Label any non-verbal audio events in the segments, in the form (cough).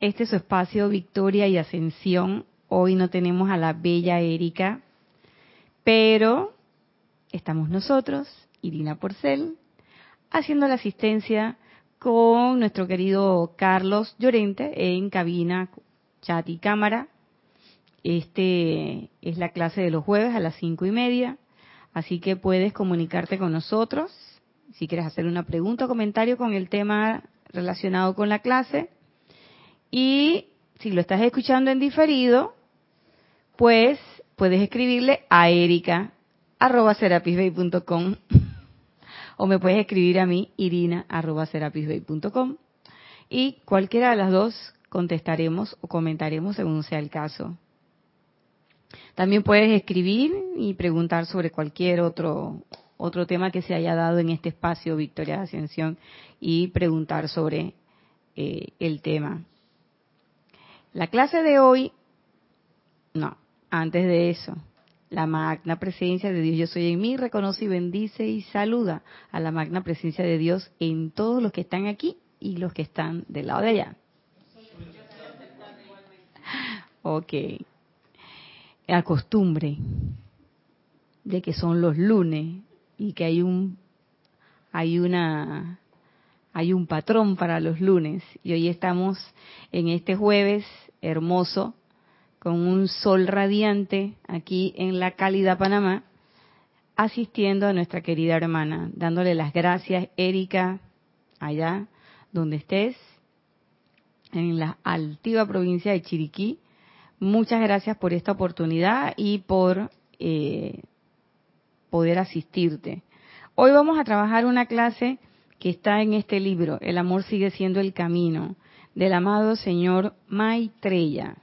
Este es su espacio Victoria y Ascensión. Hoy no tenemos a la bella Erika, pero estamos nosotros, Irina Porcel, haciendo la asistencia con nuestro querido Carlos Llorente en cabina, chat y cámara. Este es la clase de los jueves a las cinco y media, así que puedes comunicarte con nosotros si quieres hacer una pregunta o comentario con el tema relacionado con la clase. Y si lo estás escuchando en diferido, pues puedes escribirle a Erika arroba o me puedes escribir a mí irina arroba y cualquiera de las dos contestaremos o comentaremos según sea el caso. También puedes escribir y preguntar sobre cualquier otro otro tema que se haya dado en este espacio Victoria de Ascensión y preguntar sobre eh, el tema. La clase de hoy, no, antes de eso, la magna presencia de Dios yo soy en mí, reconoce y bendice y saluda a la magna presencia de Dios en todos los que están aquí y los que están del lado de allá. Ok. La costumbre de que son los lunes y que hay un hay una hay un patrón para los lunes y hoy estamos en este jueves hermoso con un sol radiante aquí en la cálida Panamá asistiendo a nuestra querida hermana, dándole las gracias, Erika, allá donde estés, en la altiva provincia de Chiriquí. Muchas gracias por esta oportunidad y por eh, poder asistirte. Hoy vamos a trabajar una clase que está en este libro, El amor sigue siendo el camino, del amado señor Maitreya.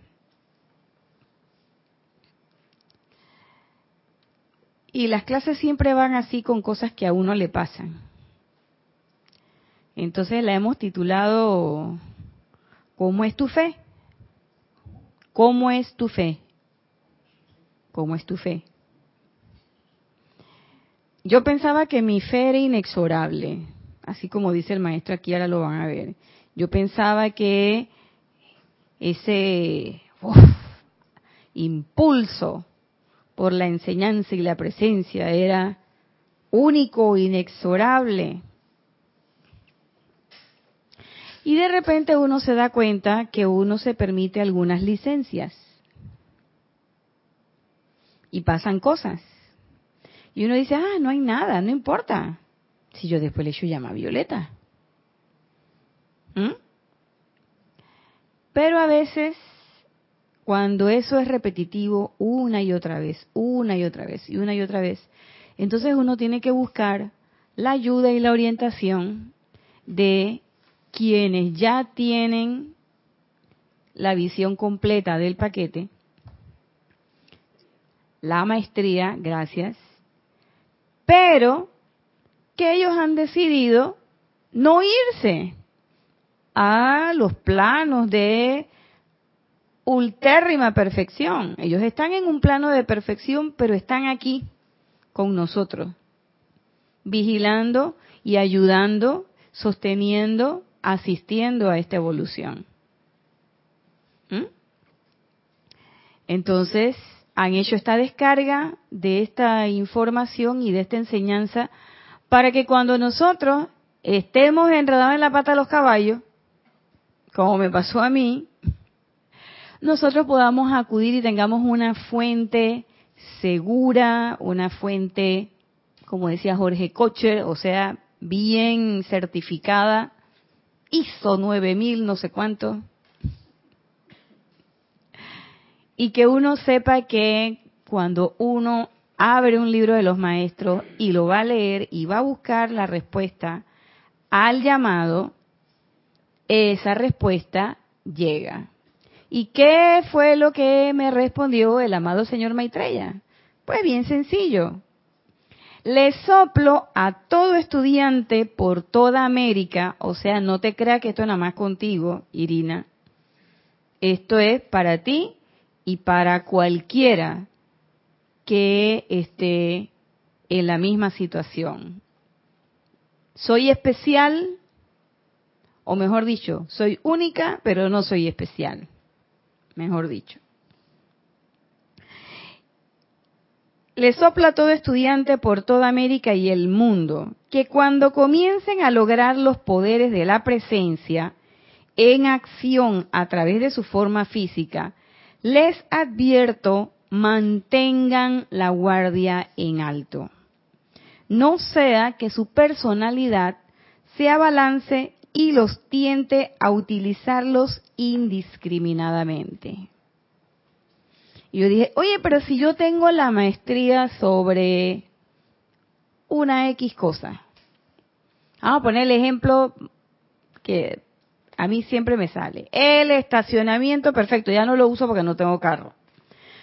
Y las clases siempre van así con cosas que a uno le pasan. Entonces la hemos titulado ¿Cómo es tu fe? ¿Cómo es tu fe? ¿Cómo es tu fe? Yo pensaba que mi fe era inexorable, así como dice el maestro aquí, ahora lo van a ver. Yo pensaba que ese impulso por la enseñanza y la presencia era único, inexorable. Y de repente uno se da cuenta que uno se permite algunas licencias. Y pasan cosas. Y uno dice, ah, no hay nada, no importa. Si yo después le echo llama a Violeta. ¿Mm? Pero a veces, cuando eso es repetitivo una y otra vez, una y otra vez, y una y otra vez, entonces uno tiene que buscar la ayuda y la orientación de quienes ya tienen la visión completa del paquete, la maestría, gracias, pero que ellos han decidido no irse a los planos de ultérrima perfección. Ellos están en un plano de perfección, pero están aquí con nosotros, vigilando y ayudando, sosteniendo, asistiendo a esta evolución. ¿Mm? Entonces, han hecho esta descarga de esta información y de esta enseñanza para que cuando nosotros estemos enredados en la pata de los caballos, como me pasó a mí, nosotros podamos acudir y tengamos una fuente segura, una fuente, como decía Jorge Kocher, o sea, bien certificada, ISO 9000, no sé cuánto, y que uno sepa que cuando uno abre un libro de los maestros y lo va a leer y va a buscar la respuesta al llamado, esa respuesta llega. ¿Y qué fue lo que me respondió el amado señor Maitreya? Pues bien sencillo. Le soplo a todo estudiante por toda América, o sea, no te creas que esto es nada más contigo, Irina. Esto es para ti y para cualquiera que esté en la misma situación. ¿Soy especial o mejor dicho, soy única, pero no soy especial. Mejor dicho. Le sopla a todo estudiante por toda América y el mundo que cuando comiencen a lograr los poderes de la presencia en acción a través de su forma física, les advierto mantengan la guardia en alto. No sea que su personalidad se abalance y los tiente a utilizarlos indiscriminadamente. Y yo dije, oye, pero si yo tengo la maestría sobre una X cosa. Vamos a poner el ejemplo que a mí siempre me sale. El estacionamiento, perfecto, ya no lo uso porque no tengo carro.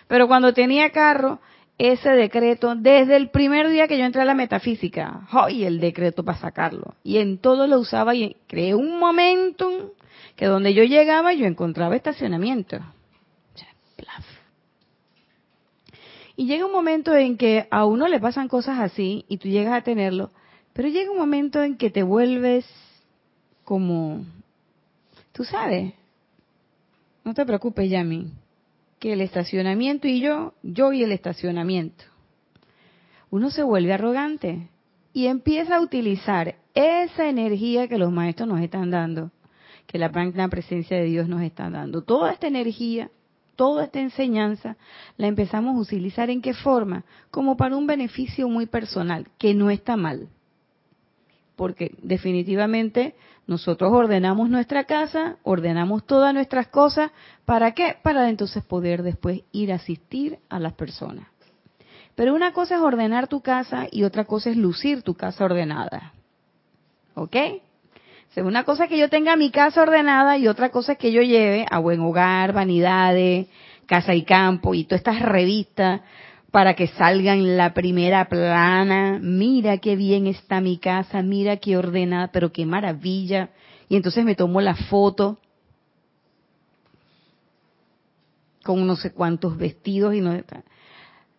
Pero cuando tenía carro, ese decreto, desde el primer día que yo entré a la metafísica, ¡ay! el decreto para sacarlo. Y en todo lo usaba y creé un momento que donde yo llegaba yo encontraba estacionamiento. Y llega un momento en que a uno le pasan cosas así y tú llegas a tenerlo, pero llega un momento en que te vuelves como, tú sabes, no te preocupes, Yami, que el estacionamiento y yo, yo y el estacionamiento. Uno se vuelve arrogante y empieza a utilizar esa energía que los maestros nos están dando, que la presencia de Dios nos está dando. Toda esta energía toda esta enseñanza la empezamos a utilizar en qué forma? Como para un beneficio muy personal, que no está mal. Porque definitivamente nosotros ordenamos nuestra casa, ordenamos todas nuestras cosas, ¿para qué? Para entonces poder después ir a asistir a las personas. Pero una cosa es ordenar tu casa y otra cosa es lucir tu casa ordenada. ¿Ok? una cosa es que yo tenga mi casa ordenada y otra cosa es que yo lleve a buen hogar, vanidades, casa y campo y todas estas revistas para que salgan la primera plana. Mira qué bien está mi casa, mira qué ordenada, pero qué maravilla. Y entonces me tomo la foto con no sé cuántos vestidos y no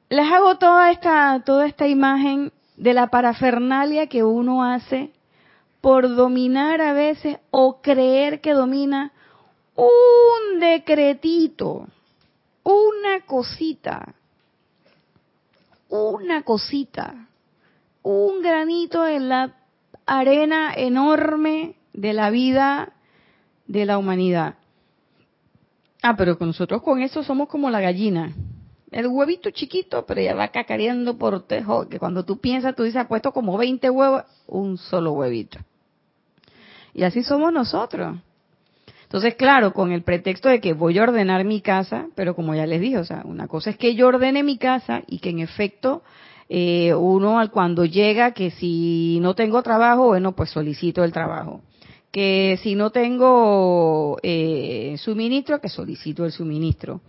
les hago toda esta toda esta imagen de la parafernalia que uno hace por dominar a veces o creer que domina un decretito, una cosita, una cosita, un granito en la arena enorme de la vida de la humanidad. Ah, pero nosotros con eso somos como la gallina. El huevito chiquito, pero ya va cacareando por tejo, que cuando tú piensas, tú dices, ha puesto como 20 huevos, un solo huevito. Y así somos nosotros. Entonces, claro, con el pretexto de que voy a ordenar mi casa, pero como ya les dije, o sea, una cosa es que yo ordene mi casa y que en efecto eh, uno cuando llega, que si no tengo trabajo, bueno, pues solicito el trabajo. Que si no tengo eh, suministro, que solicito el suministro.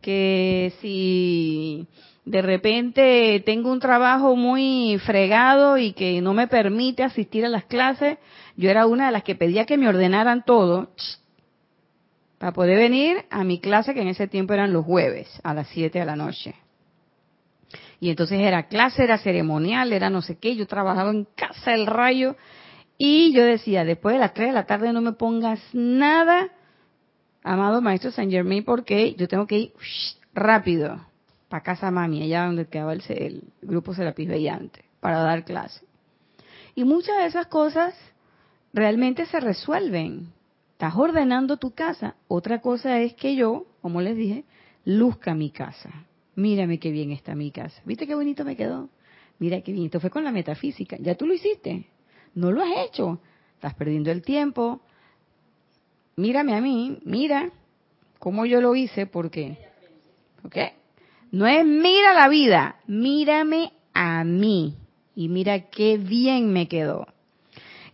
Que si de repente tengo un trabajo muy fregado y que no me permite asistir a las clases, yo era una de las que pedía que me ordenaran todo para poder venir a mi clase que en ese tiempo eran los jueves a las 7 de la noche. Y entonces era clase, era ceremonial, era no sé qué, yo trabajaba en casa del rayo y yo decía, después de las 3 de la tarde no me pongas nada, amado maestro Saint Germain, porque yo tengo que ir rápido para casa mami, allá donde quedaba el, el grupo Serapis Bellante, para dar clase. Y muchas de esas cosas realmente se resuelven. Estás ordenando tu casa. Otra cosa es que yo, como les dije, luzca mi casa. Mírame qué bien está mi casa. ¿Viste qué bonito me quedó? Mira qué bien. Fue con la metafísica. Ya tú lo hiciste. No lo has hecho. Estás perdiendo el tiempo. Mírame a mí. Mira cómo yo lo hice porque... ¿Ok? No es mira la vida. Mírame a mí. Y mira qué bien me quedó.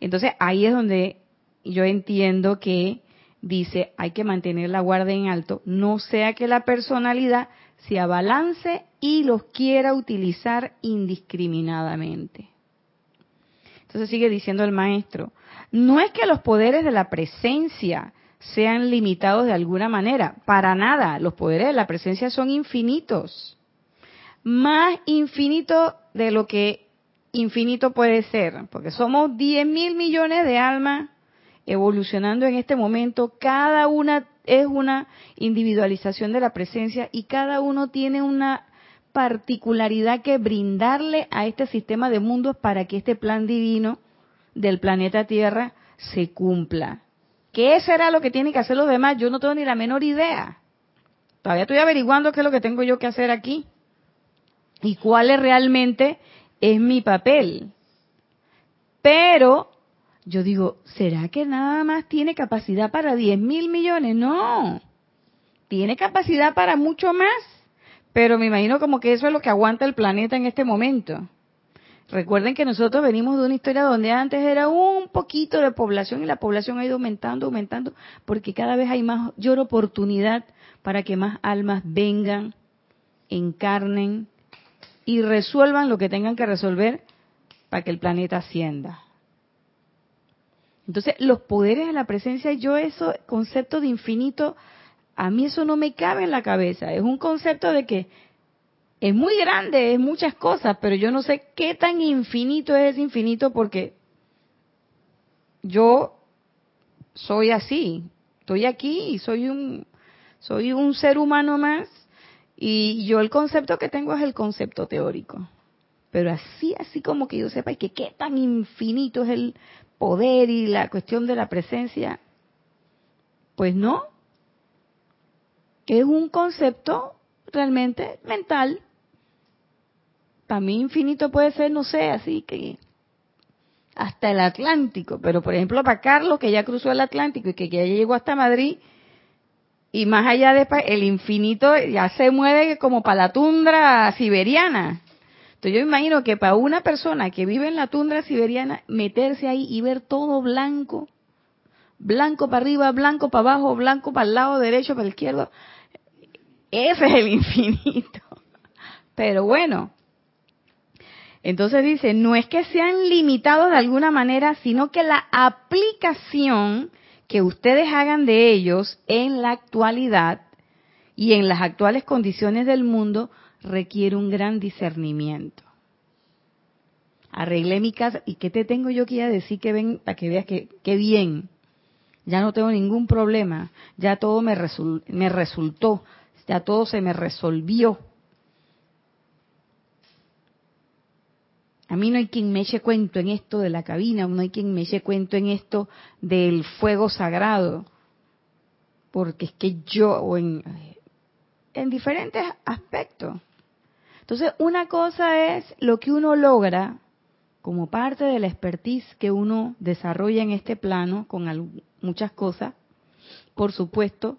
Entonces ahí es donde yo entiendo que dice hay que mantener la guardia en alto, no sea que la personalidad se abalance y los quiera utilizar indiscriminadamente. Entonces sigue diciendo el maestro, no es que los poderes de la presencia sean limitados de alguna manera, para nada, los poderes de la presencia son infinitos, más infinitos de lo que infinito puede ser, porque somos 10 mil millones de almas evolucionando en este momento, cada una es una individualización de la presencia y cada uno tiene una particularidad que brindarle a este sistema de mundos para que este plan divino del planeta Tierra se cumpla. ¿Qué será lo que tienen que hacer los demás? Yo no tengo ni la menor idea. Todavía estoy averiguando qué es lo que tengo yo que hacer aquí y cuál es realmente es mi papel. Pero yo digo, ¿será que nada más tiene capacidad para 10 mil millones? No, tiene capacidad para mucho más, pero me imagino como que eso es lo que aguanta el planeta en este momento. Recuerden que nosotros venimos de una historia donde antes era un poquito de población y la población ha ido aumentando, aumentando, porque cada vez hay mayor oportunidad para que más almas vengan, encarnen y resuelvan lo que tengan que resolver para que el planeta ascienda. Entonces, los poderes de la presencia, yo eso, concepto de infinito, a mí eso no me cabe en la cabeza. Es un concepto de que es muy grande, es muchas cosas, pero yo no sé qué tan infinito es ese infinito porque yo soy así, estoy aquí y soy un soy un ser humano más y yo el concepto que tengo es el concepto teórico. Pero así, así como que yo sepa que qué tan infinito es el poder y la cuestión de la presencia, pues no. Es un concepto realmente mental. Para mí infinito puede ser, no sé, así que hasta el Atlántico. Pero por ejemplo para Carlos, que ya cruzó el Atlántico y que ya llegó hasta Madrid, y más allá de el infinito ya se mueve como para la tundra siberiana. Entonces yo imagino que para una persona que vive en la tundra siberiana, meterse ahí y ver todo blanco, blanco para arriba, blanco para abajo, blanco para el lado derecho, para el izquierdo, ese es el infinito. (laughs) Pero bueno, entonces dice, no es que sean limitados de alguna manera, sino que la aplicación que ustedes hagan de ellos en la actualidad y en las actuales condiciones del mundo requiere un gran discernimiento. Arreglé mi casa y qué te tengo yo que ir a decir que ven para que veas que, bien. Ya no tengo ningún problema, ya todo me, me resultó, ya todo se me resolvió. A mí no hay quien me eche cuento en esto de la cabina, no hay quien me eche cuento en esto del fuego sagrado, porque es que yo, o en, en diferentes aspectos. Entonces, una cosa es lo que uno logra como parte de la expertise que uno desarrolla en este plano con muchas cosas. Por supuesto,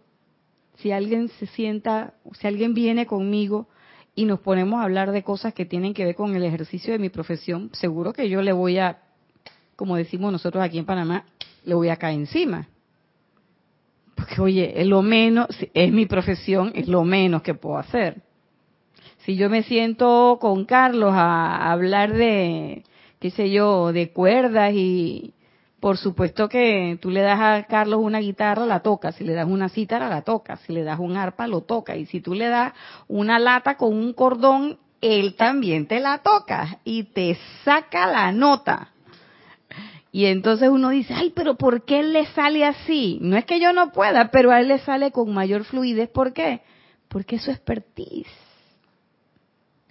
si alguien se sienta, si alguien viene conmigo y nos ponemos a hablar de cosas que tienen que ver con el ejercicio de mi profesión, seguro que yo le voy a, como decimos nosotros aquí en Panamá, le voy a caer encima. Porque, oye, es lo menos, es mi profesión, es lo menos que puedo hacer. Si yo me siento con Carlos a hablar de, qué sé yo, de cuerdas y, por supuesto que tú le das a Carlos una guitarra, la toca. Si le das una cítara, la toca. Si le das un arpa, lo toca. Y si tú le das una lata con un cordón, él también te la toca y te saca la nota. Y entonces uno dice, ay, pero ¿por qué él le sale así? No es que yo no pueda, pero a él le sale con mayor fluidez. ¿Por qué? Porque es su expertise.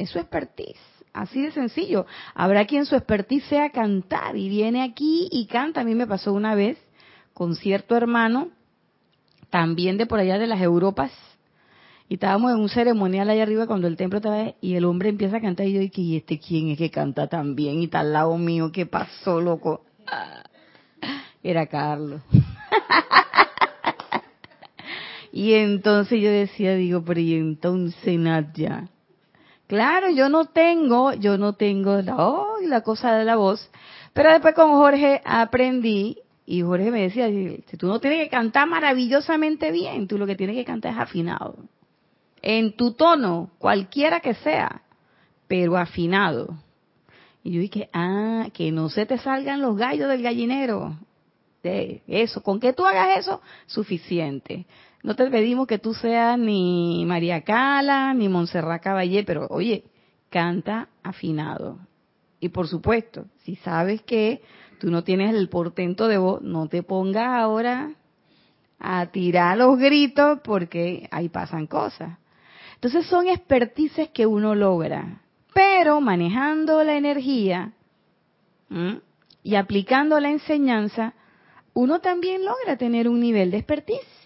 Es su expertise. Así de sencillo. Habrá quien su expertise sea cantar y viene aquí y canta. A mí me pasó una vez con cierto hermano, también de por allá de las Europas, y estábamos en un ceremonial allá arriba cuando el templo estaba y el hombre empieza a cantar y yo dije, ¿y este quién es que canta tan bien? Y está al lado mío, ¿qué pasó, loco? Era Carlos. (laughs) y entonces yo decía, digo, pero y entonces Nadia, Claro, yo no tengo, yo no tengo la, oh, la cosa de la voz, pero después con Jorge aprendí y Jorge me decía, si tú no tienes que cantar maravillosamente bien, tú lo que tienes que cantar es afinado. En tu tono, cualquiera que sea, pero afinado. Y yo dije, ah, que no se te salgan los gallos del gallinero. De eso, con que tú hagas eso, suficiente. No te pedimos que tú seas ni María Cala, ni Montserrat Caballé, pero oye, canta afinado. Y por supuesto, si sabes que tú no tienes el portento de voz, no te pongas ahora a tirar los gritos porque ahí pasan cosas. Entonces son expertices que uno logra, pero manejando la energía y aplicando la enseñanza, uno también logra tener un nivel de expertise.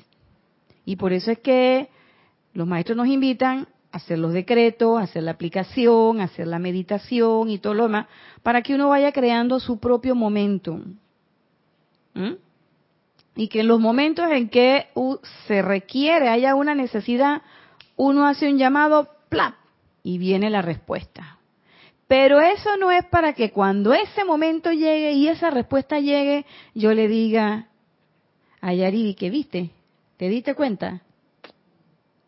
Y por eso es que los maestros nos invitan a hacer los decretos, a hacer la aplicación, a hacer la meditación y todo lo demás, para que uno vaya creando su propio momentum. Y que en los momentos en que se requiere, haya una necesidad, uno hace un llamado, ¡plap! Y viene la respuesta. Pero eso no es para que cuando ese momento llegue y esa respuesta llegue, yo le diga a Yaridi que viste, ¿te diste cuenta?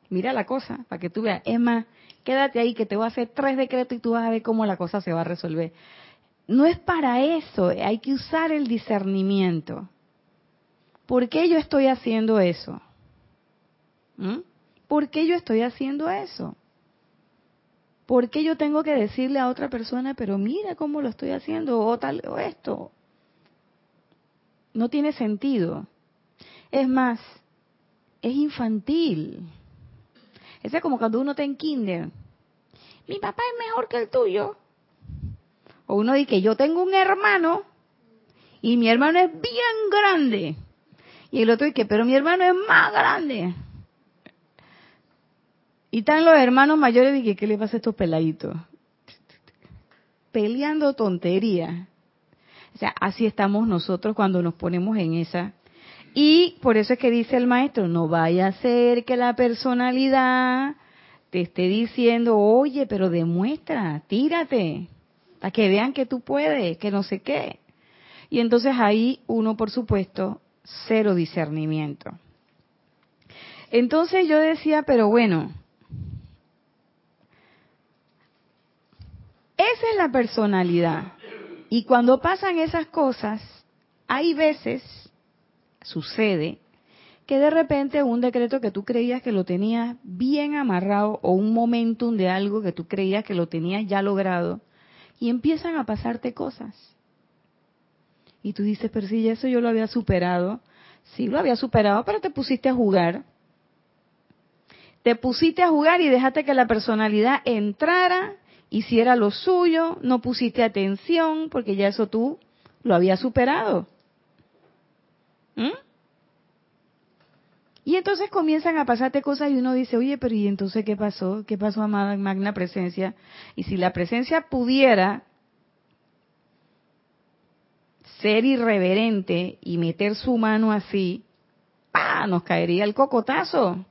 Mira la cosa, para que tú veas. Es más, quédate ahí que te voy a hacer tres decretos y tú vas a ver cómo la cosa se va a resolver. No es para eso, hay que usar el discernimiento. ¿Por qué yo estoy haciendo eso? ¿Mm? ¿Por qué yo estoy haciendo eso? ¿Por qué yo tengo que decirle a otra persona, pero mira cómo lo estoy haciendo o tal o esto? No tiene sentido. Es más, es infantil. es como cuando uno está en kinder. Mi papá es mejor que el tuyo. O uno dice que yo tengo un hermano y mi hermano es bien grande. Y el otro dice, pero mi hermano es más grande. Y están los hermanos mayores y que ¿qué le pasa a estos peladitos? Peleando tontería. O sea, así estamos nosotros cuando nos ponemos en esa. Y por eso es que dice el maestro, no vaya a ser que la personalidad te esté diciendo, oye, pero demuestra, tírate, para que vean que tú puedes, que no sé qué. Y entonces ahí uno, por supuesto, cero discernimiento. Entonces yo decía, pero bueno, Esa es la personalidad. Y cuando pasan esas cosas, hay veces, sucede, que de repente un decreto que tú creías que lo tenías bien amarrado o un momentum de algo que tú creías que lo tenías ya logrado y empiezan a pasarte cosas. Y tú dices, pero si eso yo lo había superado. Sí, lo había superado, pero te pusiste a jugar. Te pusiste a jugar y dejaste que la personalidad entrara hiciera lo suyo, no pusiste atención porque ya eso tú lo habías superado. ¿Mm? Y entonces comienzan a pasarte cosas y uno dice, oye, pero ¿y entonces qué pasó? ¿Qué pasó, amada magna presencia? Y si la presencia pudiera ser irreverente y meter su mano así, ¡pah! nos caería el cocotazo.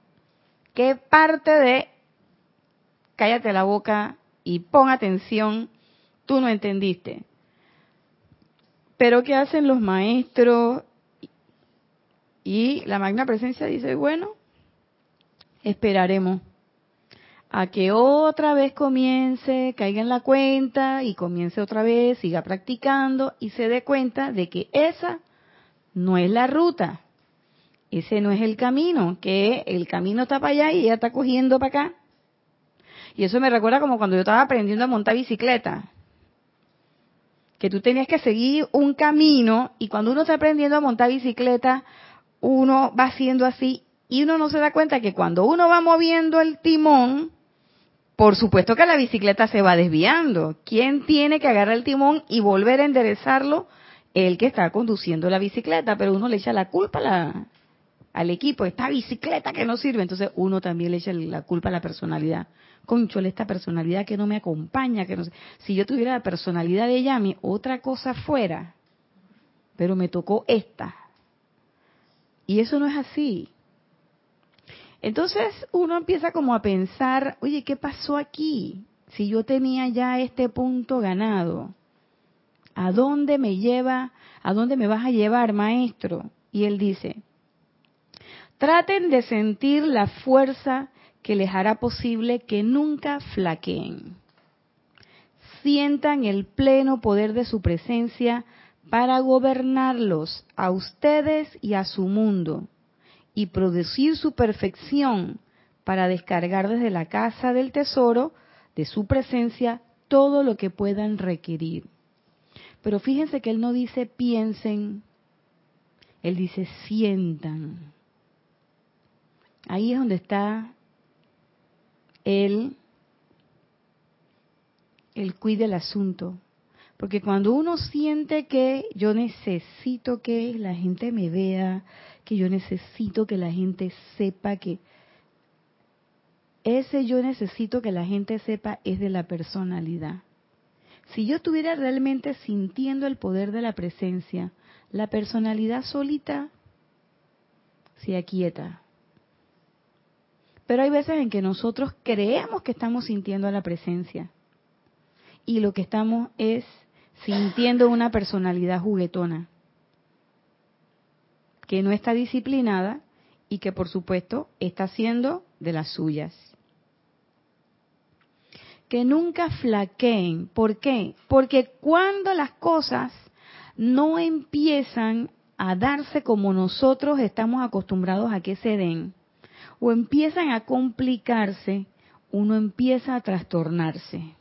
¿Qué parte de cállate la boca y pon atención, tú no entendiste. Pero ¿qué hacen los maestros? Y la magna presencia dice, bueno, esperaremos a que otra vez comience, caiga en la cuenta y comience otra vez, siga practicando y se dé cuenta de que esa no es la ruta, ese no es el camino, que el camino está para allá y ella está cogiendo para acá. Y eso me recuerda como cuando yo estaba aprendiendo a montar bicicleta. Que tú tenías que seguir un camino y cuando uno está aprendiendo a montar bicicleta, uno va haciendo así y uno no se da cuenta que cuando uno va moviendo el timón, por supuesto que la bicicleta se va desviando. ¿Quién tiene que agarrar el timón y volver a enderezarlo? El que está conduciendo la bicicleta, pero uno le echa la culpa al equipo, esta bicicleta que no sirve, entonces uno también le echa la culpa a la personalidad. Conchole, esta personalidad que no me acompaña, que no sé. Si yo tuviera la personalidad de Yami, otra cosa fuera, pero me tocó esta. Y eso no es así. Entonces uno empieza como a pensar, oye, ¿qué pasó aquí? Si yo tenía ya este punto ganado, ¿a dónde me lleva? ¿A dónde me vas a llevar, maestro? Y él dice, Traten de sentir la fuerza que les hará posible que nunca flaqueen. Sientan el pleno poder de su presencia para gobernarlos a ustedes y a su mundo y producir su perfección para descargar desde la casa del tesoro de su presencia todo lo que puedan requerir. Pero fíjense que él no dice piensen, él dice sientan. Ahí es donde está él, el cuide el asunto. Porque cuando uno siente que yo necesito que la gente me vea, que yo necesito que la gente sepa que ese yo necesito que la gente sepa es de la personalidad. Si yo estuviera realmente sintiendo el poder de la presencia, la personalidad solita se aquieta. Pero hay veces en que nosotros creemos que estamos sintiendo la presencia y lo que estamos es sintiendo una personalidad juguetona que no está disciplinada y que por supuesto está haciendo de las suyas. Que nunca flaqueen. ¿Por qué? Porque cuando las cosas no empiezan a darse como nosotros estamos acostumbrados a que se den, o empiezan a complicarse, uno empieza a trastornarse.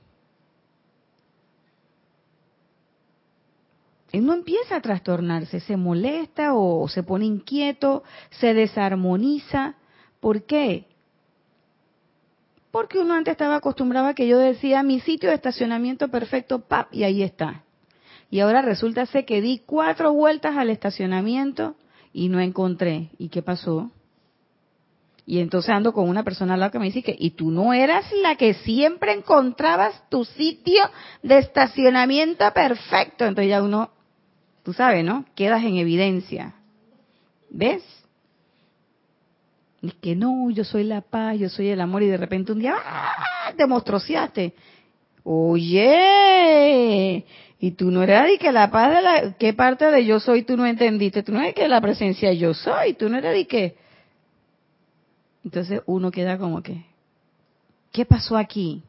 Uno empieza a trastornarse, se molesta o se pone inquieto, se desarmoniza. ¿Por qué? Porque uno antes estaba acostumbrado a que yo decía mi sitio de estacionamiento perfecto, pap, y ahí está. Y ahora resulta ser que di cuatro vueltas al estacionamiento y no encontré. ¿Y qué pasó? Y entonces ando con una persona al lado que me dice que, y tú no eras la que siempre encontrabas tu sitio de estacionamiento perfecto. Entonces ya uno, tú sabes, ¿no? Quedas en evidencia. ¿Ves? Es que no, yo soy la paz, yo soy el amor, y de repente un día ¡ah! te mostrociaste. Oye, y tú no eras de que la paz de la, ¿qué parte de yo soy tú no entendiste? Tú no eres que la presencia yo soy, tú no eres de que. Entonces uno queda como que, ¿qué pasó aquí?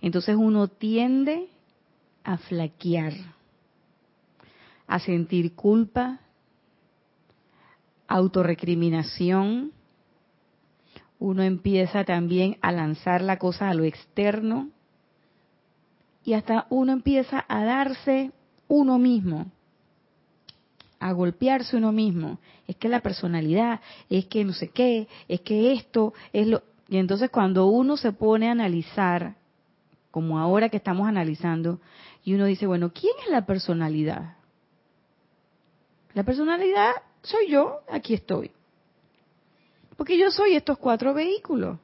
Entonces uno tiende a flaquear a sentir culpa, autorrecriminación, uno empieza también a lanzar la cosa a lo externo y hasta uno empieza a darse uno mismo, a golpearse uno mismo. Es que la personalidad, es que no sé qué, es que esto es lo... Y entonces cuando uno se pone a analizar, como ahora que estamos analizando, y uno dice, bueno, ¿quién es la personalidad? La personalidad soy yo, aquí estoy. Porque yo soy estos cuatro vehículos.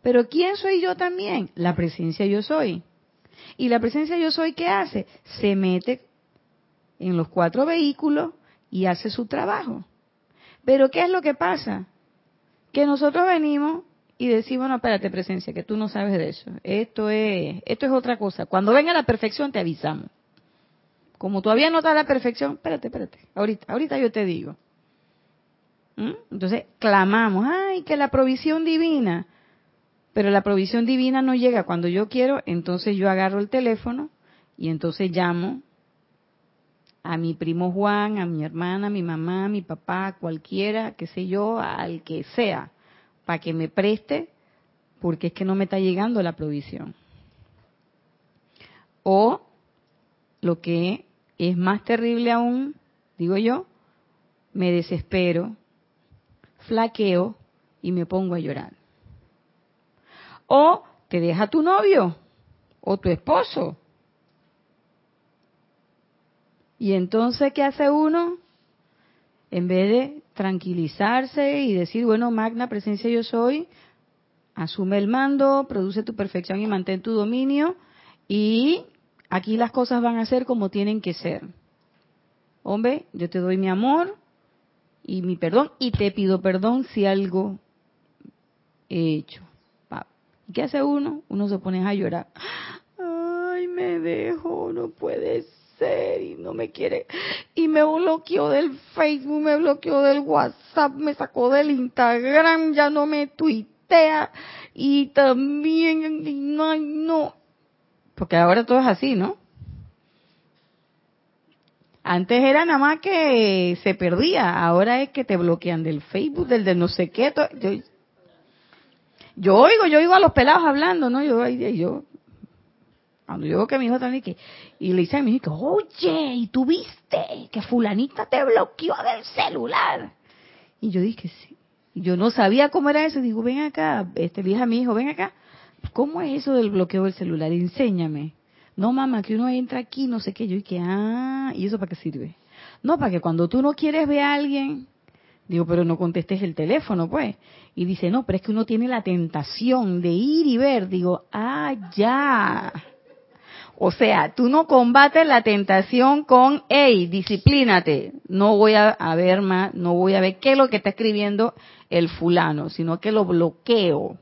Pero ¿quién soy yo también? La presencia yo soy. Y la presencia yo soy, ¿qué hace? Se mete en los cuatro vehículos y hace su trabajo. Pero ¿qué es lo que pasa? Que nosotros venimos y decimos, no, espérate, presencia, que tú no sabes de eso. Esto es, esto es otra cosa. Cuando venga la perfección te avisamos. Como todavía no está la perfección, espérate, espérate, ahorita, ahorita yo te digo. ¿Mm? Entonces clamamos, ay, que la provisión divina. Pero la provisión divina no llega cuando yo quiero, entonces yo agarro el teléfono y entonces llamo a mi primo Juan, a mi hermana, a mi mamá, a mi papá, cualquiera, qué sé yo, al que sea, para que me preste, porque es que no me está llegando la provisión. O lo que es más terrible aún, digo yo, me desespero, flaqueo y me pongo a llorar. O te deja tu novio o tu esposo. Y entonces, ¿qué hace uno? En vez de tranquilizarse y decir, bueno, magna presencia yo soy, asume el mando, produce tu perfección y mantén tu dominio y Aquí las cosas van a ser como tienen que ser. Hombre, yo te doy mi amor y mi perdón y te pido perdón si algo he hecho. ¿Y qué hace uno? Uno se pone a llorar. Ay, me dejo, no puede ser y no me quiere. Y me bloqueó del Facebook, me bloqueó del WhatsApp, me sacó del Instagram, ya no me tuitea y también, no, no, porque ahora todo es así, ¿no? Antes era nada más que se perdía, ahora es que te bloquean del Facebook, del de no sé qué. Yo, oigo, yo oigo a los pelados hablando, ¿no? Yo, yo Cuando yo veo que mi hijo también que, y le dice a mi hijo, oye, ¿y tú viste que fulanita te bloqueó del celular? Y yo dije, sí. Yo no sabía cómo era eso. Digo, ven acá, este, le dije a mi hijo, ven acá. ¿Cómo es eso del bloqueo del celular? Enséñame. No, mamá, que uno entra aquí, no sé qué. Yo dije, ah, ¿y eso para qué sirve? No, para que cuando tú no quieres ver a alguien, digo, pero no contestes el teléfono, pues. Y dice, no, pero es que uno tiene la tentación de ir y ver. Digo, ah, ya. O sea, tú no combates la tentación con, hey, disciplínate, no voy a, ver más, no voy a ver qué es lo que está escribiendo el fulano, sino que lo bloqueo.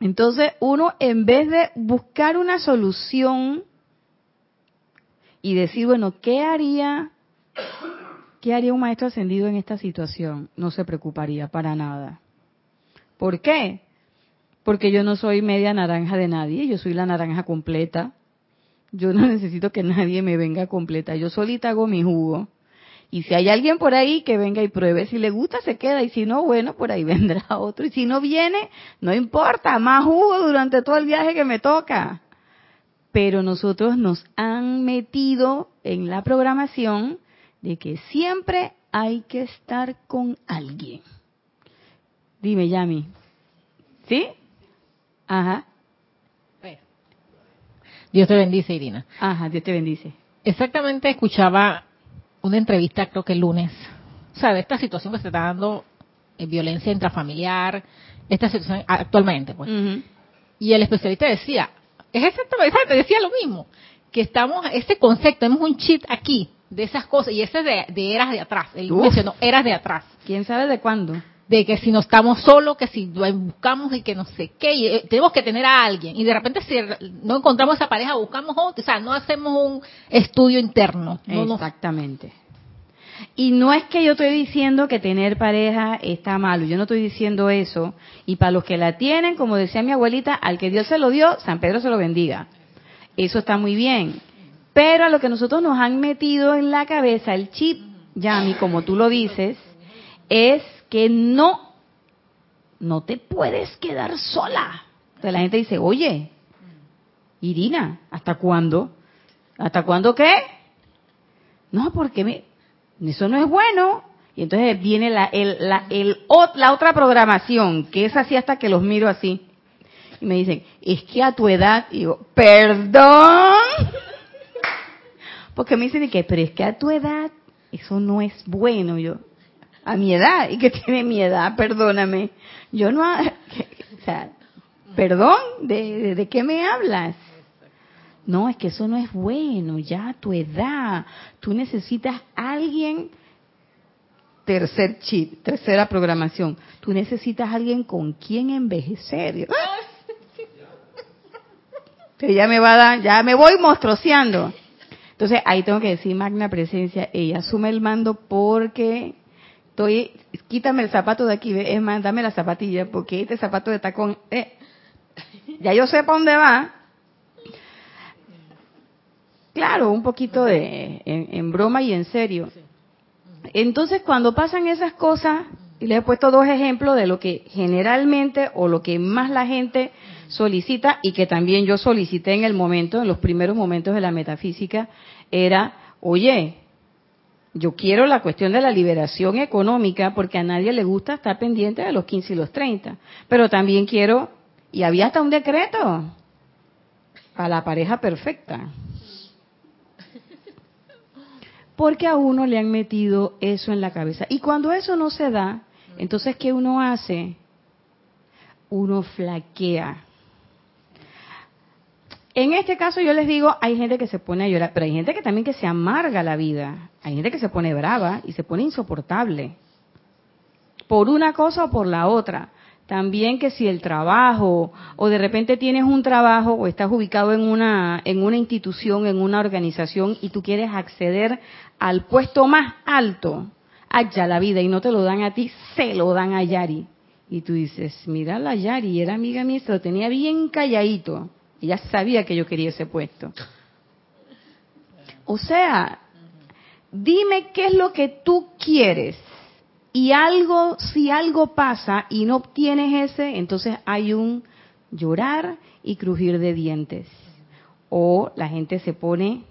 Entonces uno, en vez de buscar una solución y decir, bueno, ¿qué haría? ¿Qué haría un maestro ascendido en esta situación? No se preocuparía para nada. ¿Por qué? Porque yo no soy media naranja de nadie, yo soy la naranja completa. Yo no (laughs) necesito que nadie me venga completa, yo solita hago mi jugo. Y si hay alguien por ahí que venga y pruebe, si le gusta se queda y si no, bueno, por ahí (laughs) vendrá otro. Y si no viene, no importa, más jugo durante todo el viaje que me toca. Pero nosotros nos han metido en la programación de que siempre hay que estar con alguien. Dime, Yami. ¿Sí? Ajá. Dios te bendice, Irina. Ajá, Dios te bendice. Exactamente, escuchaba una entrevista, creo que el lunes, o sea, de esta situación que se está dando, en eh, violencia intrafamiliar, esta situación actualmente, pues. Y el especialista decía, es exactamente, decía lo mismo, que estamos, ese concepto, tenemos un chip aquí de esas cosas, y ese de, de eras de atrás, él mencionó eras de atrás. ¿Quién sabe de cuándo? De que si no estamos solos, que si buscamos y que no sé qué, eh, tenemos que tener a alguien. Y de repente si no encontramos esa pareja, buscamos otro, o sea, no hacemos un estudio interno. Exactamente. Y no es que yo estoy diciendo que tener pareja está malo, yo no estoy diciendo eso. Y para los que la tienen, como decía mi abuelita, al que Dios se lo dio, San Pedro se lo bendiga. Eso está muy bien. Pero a lo que nosotros nos han metido en la cabeza, el chip, Yami, como tú lo dices, es que no, no te puedes quedar sola. Entonces la gente dice, oye, Irina, ¿hasta cuándo? ¿Hasta cuándo qué? No, porque me, eso no es bueno. Y entonces viene la, el, la, el, la otra programación, que es así hasta que los miro así. Y me dicen, es que a tu edad, digo, perdón. (laughs) Porque me dicen que, pero es que a tu edad eso no es bueno. Yo, a mi edad y que tiene mi edad, perdóname. Yo no, o sea, perdón, ¿de, de, qué me hablas? No, es que eso no es bueno, ya tu edad. Tú necesitas alguien, tercer chip, tercera programación. Tú necesitas alguien con quien envejecer. Pero ya me va a dar, ya me voy monstruoseando. Entonces ahí tengo que decir, magna presencia, ella asume el mando porque estoy, quítame el zapato de aquí, es más, dame la zapatilla, porque este zapato de tacón, eh, ya yo sé para dónde va. Claro, un poquito de, en, broma y en serio. Entonces, cuando pasan esas cosas, y les he puesto dos ejemplos de lo que generalmente o lo que más la gente solicita y que también yo solicité en el momento, en los primeros momentos de la metafísica, era, oye, yo quiero la cuestión de la liberación económica porque a nadie le gusta estar pendiente de los 15 y los 30. Pero también quiero, y había hasta un decreto, para la pareja perfecta. Porque a uno le han metido eso en la cabeza. Y cuando eso no se da, entonces ¿qué uno hace? Uno flaquea. En este caso yo les digo, hay gente que se pone a llorar, pero hay gente que también que se amarga la vida. Hay gente que se pone brava y se pone insoportable. Por una cosa o por la otra. También que si el trabajo o de repente tienes un trabajo o estás ubicado en una en una institución, en una organización y tú quieres acceder al puesto más alto, allá la vida y no te lo dan a ti, se lo dan a Yari. Y tú dices, mira la Yari, era amiga mía, se lo tenía bien calladito ella sabía que yo quería ese puesto. O sea, dime qué es lo que tú quieres. Y algo, si algo pasa y no obtienes ese, entonces hay un llorar y crujir de dientes. O la gente se pone...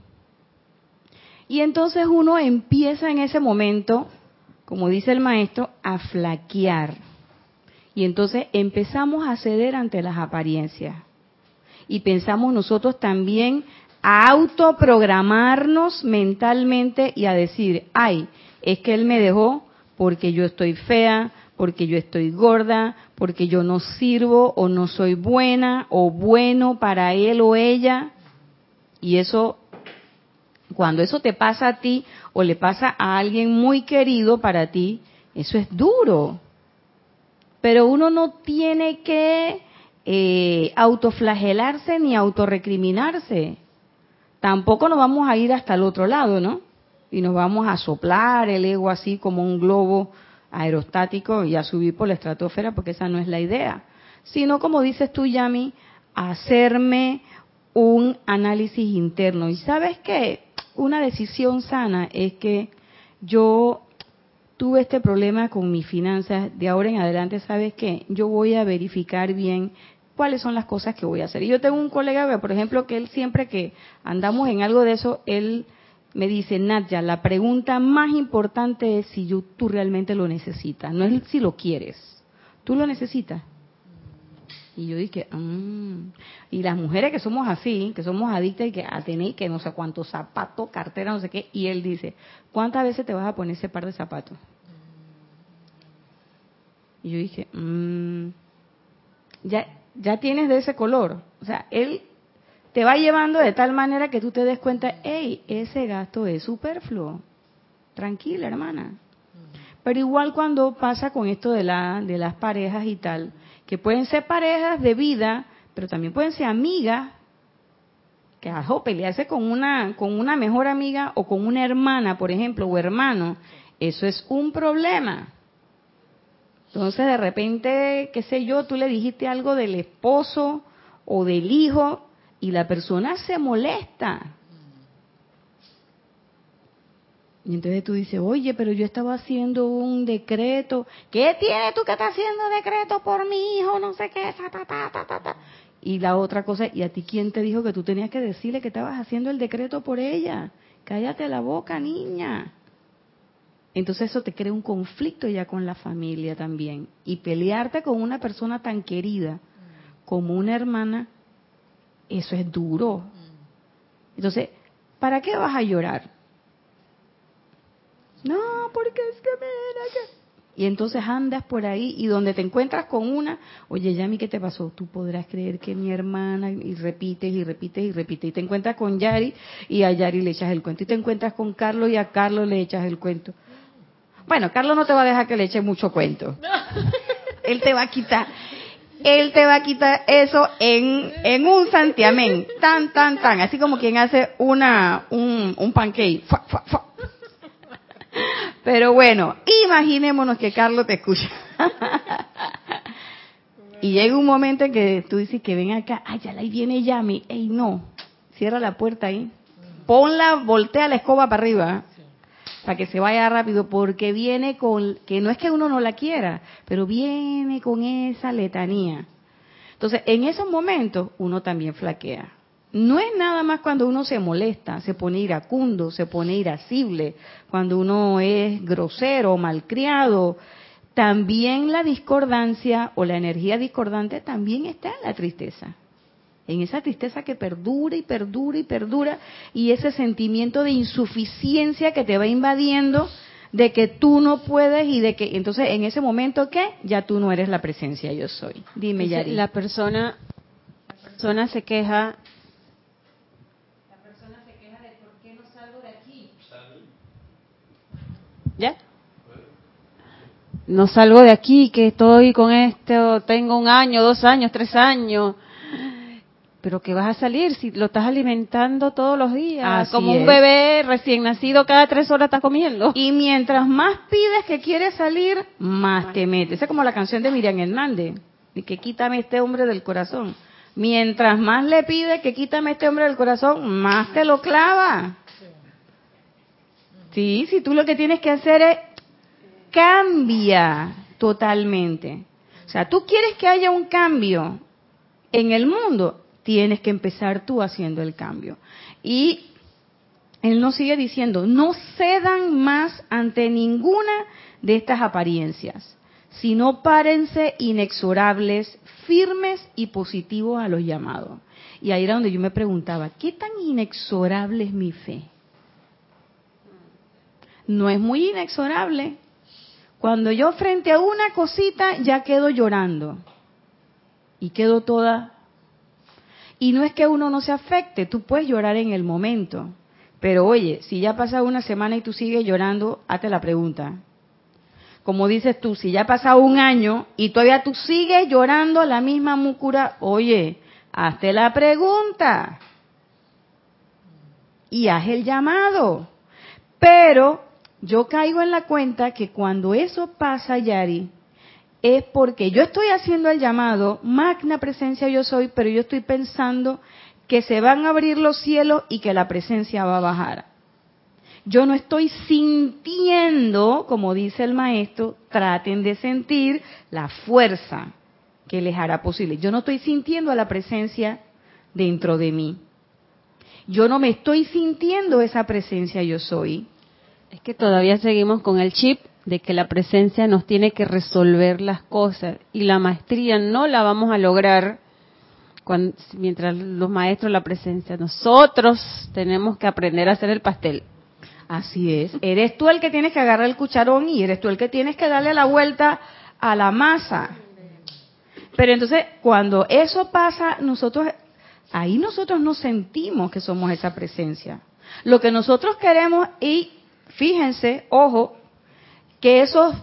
Y entonces uno empieza en ese momento, como dice el maestro, a flaquear. Y entonces empezamos a ceder ante las apariencias. Y pensamos nosotros también a autoprogramarnos mentalmente y a decir, ay, es que él me dejó porque yo estoy fea, porque yo estoy gorda, porque yo no sirvo o no soy buena o bueno para él o ella. Y eso, cuando eso te pasa a ti o le pasa a alguien muy querido para ti, eso es duro. Pero uno no tiene que eh, autoflagelarse ni autorrecriminarse. Tampoco nos vamos a ir hasta el otro lado, ¿no? Y nos vamos a soplar el ego así como un globo aerostático y a subir por la estratosfera, porque esa no es la idea. Sino, como dices tú, Yami, hacerme un análisis interno. Y sabes qué? Una decisión sana es que yo tuve este problema con mis finanzas, de ahora en adelante, ¿sabes qué? Yo voy a verificar bien cuáles son las cosas que voy a hacer. Y yo tengo un colega, por ejemplo, que él siempre que andamos en algo de eso, él me dice, Nadja, la pregunta más importante es si tú realmente lo necesitas, no es si lo quieres, tú lo necesitas. Y yo dije, mm". y las mujeres que somos así, que somos adictas y que a tener que no sé cuántos zapatos, cartera, no sé qué, y él dice, ¿cuántas veces te vas a poner ese par de zapatos? Y yo dije, mm, ya, ya tienes de ese color. O sea, él te va llevando de tal manera que tú te des cuenta, hey, ese gasto es superfluo. Tranquila, hermana. Pero igual cuando pasa con esto de, la, de las parejas y tal, que pueden ser parejas de vida, pero también pueden ser amigas, que ajo, pelearse con una, con una mejor amiga o con una hermana, por ejemplo, o hermano, eso es un problema. Entonces, de repente, qué sé yo, tú le dijiste algo del esposo o del hijo y la persona se molesta. Y entonces tú dices, oye, pero yo estaba haciendo un decreto. ¿Qué tienes tú que estás haciendo decreto por mi hijo? No sé qué. y la otra cosa, ¿y a ti quién te dijo que tú tenías que decirle que estabas haciendo el decreto por ella? Cállate la boca, niña. Entonces eso te crea un conflicto ya con la familia también. Y pelearte con una persona tan querida como una hermana, eso es duro. Entonces, ¿para qué vas a llorar? No, porque es que me... Y entonces andas por ahí y donde te encuentras con una, oye, Yami, ¿qué te pasó? Tú podrás creer que mi hermana, y repites y repites y repites. Y te encuentras con Yari y a Yari le echas el cuento. Y te encuentras con Carlos y a Carlos le echas el cuento. Bueno, Carlos no te va a dejar que le eche mucho cuento. (laughs) Él te va a quitar, él te va a quitar eso en, en un santiamén, tan, tan, tan, así como quien hace una, un, un pancake. Pero bueno, imaginémonos que Carlos te escucha. (laughs) y llega un momento en que tú dices que ven acá, ay, ya ahí viene Yami, ey, no, cierra la puerta ahí, ponla, voltea la escoba para arriba, para que se vaya rápido, porque viene con, que no es que uno no la quiera, pero viene con esa letanía. Entonces, en esos momentos uno también flaquea. No es nada más cuando uno se molesta, se pone iracundo, se pone irascible, cuando uno es grosero, malcriado. También la discordancia o la energía discordante también está en la tristeza en esa tristeza que perdura y perdura y perdura y ese sentimiento de insuficiencia que te va invadiendo de que tú no puedes y de que entonces en ese momento que ya tú no eres la presencia yo soy. Dime Yari. La persona la persona se queja la persona se queja de por qué no salgo de aquí. ¿Ya? No salgo de aquí, que estoy con esto, tengo un año, dos años, tres años pero que vas a salir si lo estás alimentando todos los días, como un bebé recién nacido cada tres horas está comiendo. Y mientras más pides que quieres salir, más te metes. es como la canción de Miriam Hernández, de que quítame este hombre del corazón. Mientras más le pides que quítame este hombre del corazón, más te lo clava. Sí, si tú lo que tienes que hacer es cambia totalmente. O sea, tú quieres que haya un cambio, en el mundo, tienes que empezar tú haciendo el cambio. Y él nos sigue diciendo, no cedan más ante ninguna de estas apariencias, sino párense inexorables, firmes y positivos a los llamados. Y ahí era donde yo me preguntaba, ¿qué tan inexorable es mi fe? No es muy inexorable. Cuando yo frente a una cosita ya quedo llorando y quedo toda... Y no es que uno no se afecte, tú puedes llorar en el momento, pero oye, si ya ha pasado una semana y tú sigues llorando, hazte la pregunta. Como dices tú, si ya ha pasado un año y todavía tú sigues llorando la misma mucura, oye, hazte la pregunta. Y haz el llamado. Pero yo caigo en la cuenta que cuando eso pasa, Yari, es porque yo estoy haciendo el llamado, magna presencia yo soy, pero yo estoy pensando que se van a abrir los cielos y que la presencia va a bajar. Yo no estoy sintiendo, como dice el maestro, traten de sentir la fuerza que les hará posible. Yo no estoy sintiendo a la presencia dentro de mí. Yo no me estoy sintiendo esa presencia yo soy. Es que todavía seguimos con el chip de que la presencia nos tiene que resolver las cosas y la maestría no la vamos a lograr mientras los maestros la presencia, nosotros tenemos que aprender a hacer el pastel. Así es. Eres tú el que tienes que agarrar el cucharón y eres tú el que tienes que darle la vuelta a la masa. Pero entonces, cuando eso pasa, nosotros, ahí nosotros no sentimos que somos esa presencia. Lo que nosotros queremos, y fíjense, ojo, que esos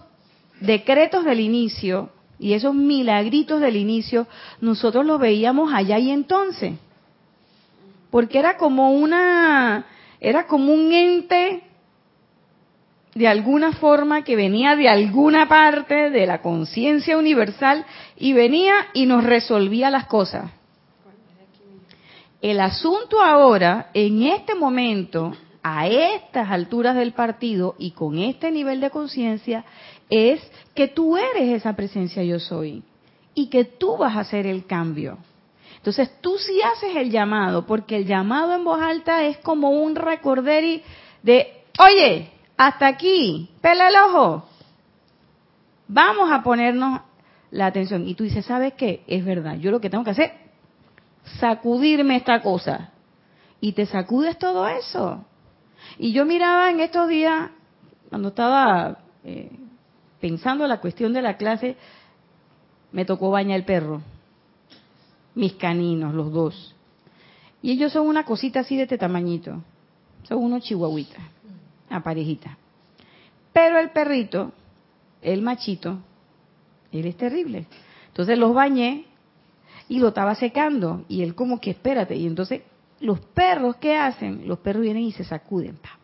decretos del inicio y esos milagritos del inicio, nosotros los veíamos allá y entonces. Porque era como una, era como un ente de alguna forma que venía de alguna parte de la conciencia universal y venía y nos resolvía las cosas. El asunto ahora, en este momento, a estas alturas del partido y con este nivel de conciencia, es que tú eres esa presencia yo soy y que tú vas a hacer el cambio. Entonces tú sí haces el llamado, porque el llamado en voz alta es como un recorderi de, oye, hasta aquí, pela el ojo, vamos a ponernos la atención. Y tú dices, ¿sabes qué? Es verdad, yo lo que tengo que hacer, sacudirme esta cosa. Y te sacudes todo eso. Y yo miraba en estos días, cuando estaba eh, pensando la cuestión de la clase, me tocó bañar el perro, mis caninos, los dos. Y ellos son una cosita así de este tamañito, son unos chihuahuitas, a parejita. Pero el perrito, el machito, él es terrible. Entonces los bañé y lo estaba secando y él como que espérate. Y entonces los perros, ¿qué hacen? Los perros vienen y se sacuden. Pa,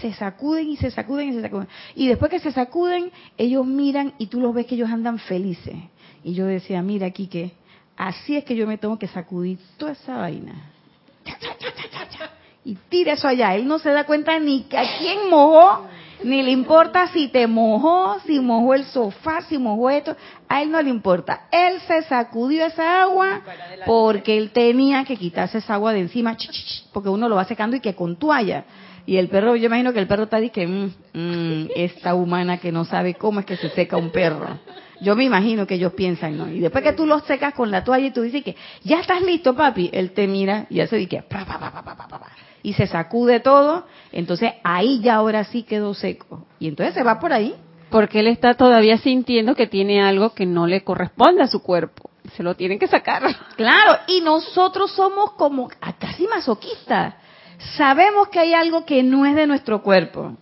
se sacuden y se sacuden y se sacuden. Y después que se sacuden, ellos miran y tú los ves que ellos andan felices. Y yo decía, mira, aquí que así es que yo me tengo que sacudir toda esa vaina. Y tira eso allá. Él no se da cuenta ni a quién mojó, ni le importa si te mojó, si mojó el sofá, si mojó esto. A él no le importa. Él se sacudió esa agua porque él tenía que quitarse esa agua de encima, porque uno lo va secando y que con toalla. Y el perro, yo imagino que el perro está diciendo, que mm, mm, esta humana que no sabe cómo es que se seca un perro. Yo me imagino que ellos piensan, ¿no? Y después que tú los secas con la toalla y tú dices que, ya estás listo, papi, él te mira y hace que, y se sacude todo, entonces ahí ya ahora sí quedó seco. Y entonces se va por ahí. Porque él está todavía sintiendo que tiene algo que no le corresponde a su cuerpo. Se lo tienen que sacar. Claro, y nosotros somos como casi masoquistas sabemos que hay algo que no es de nuestro cuerpo.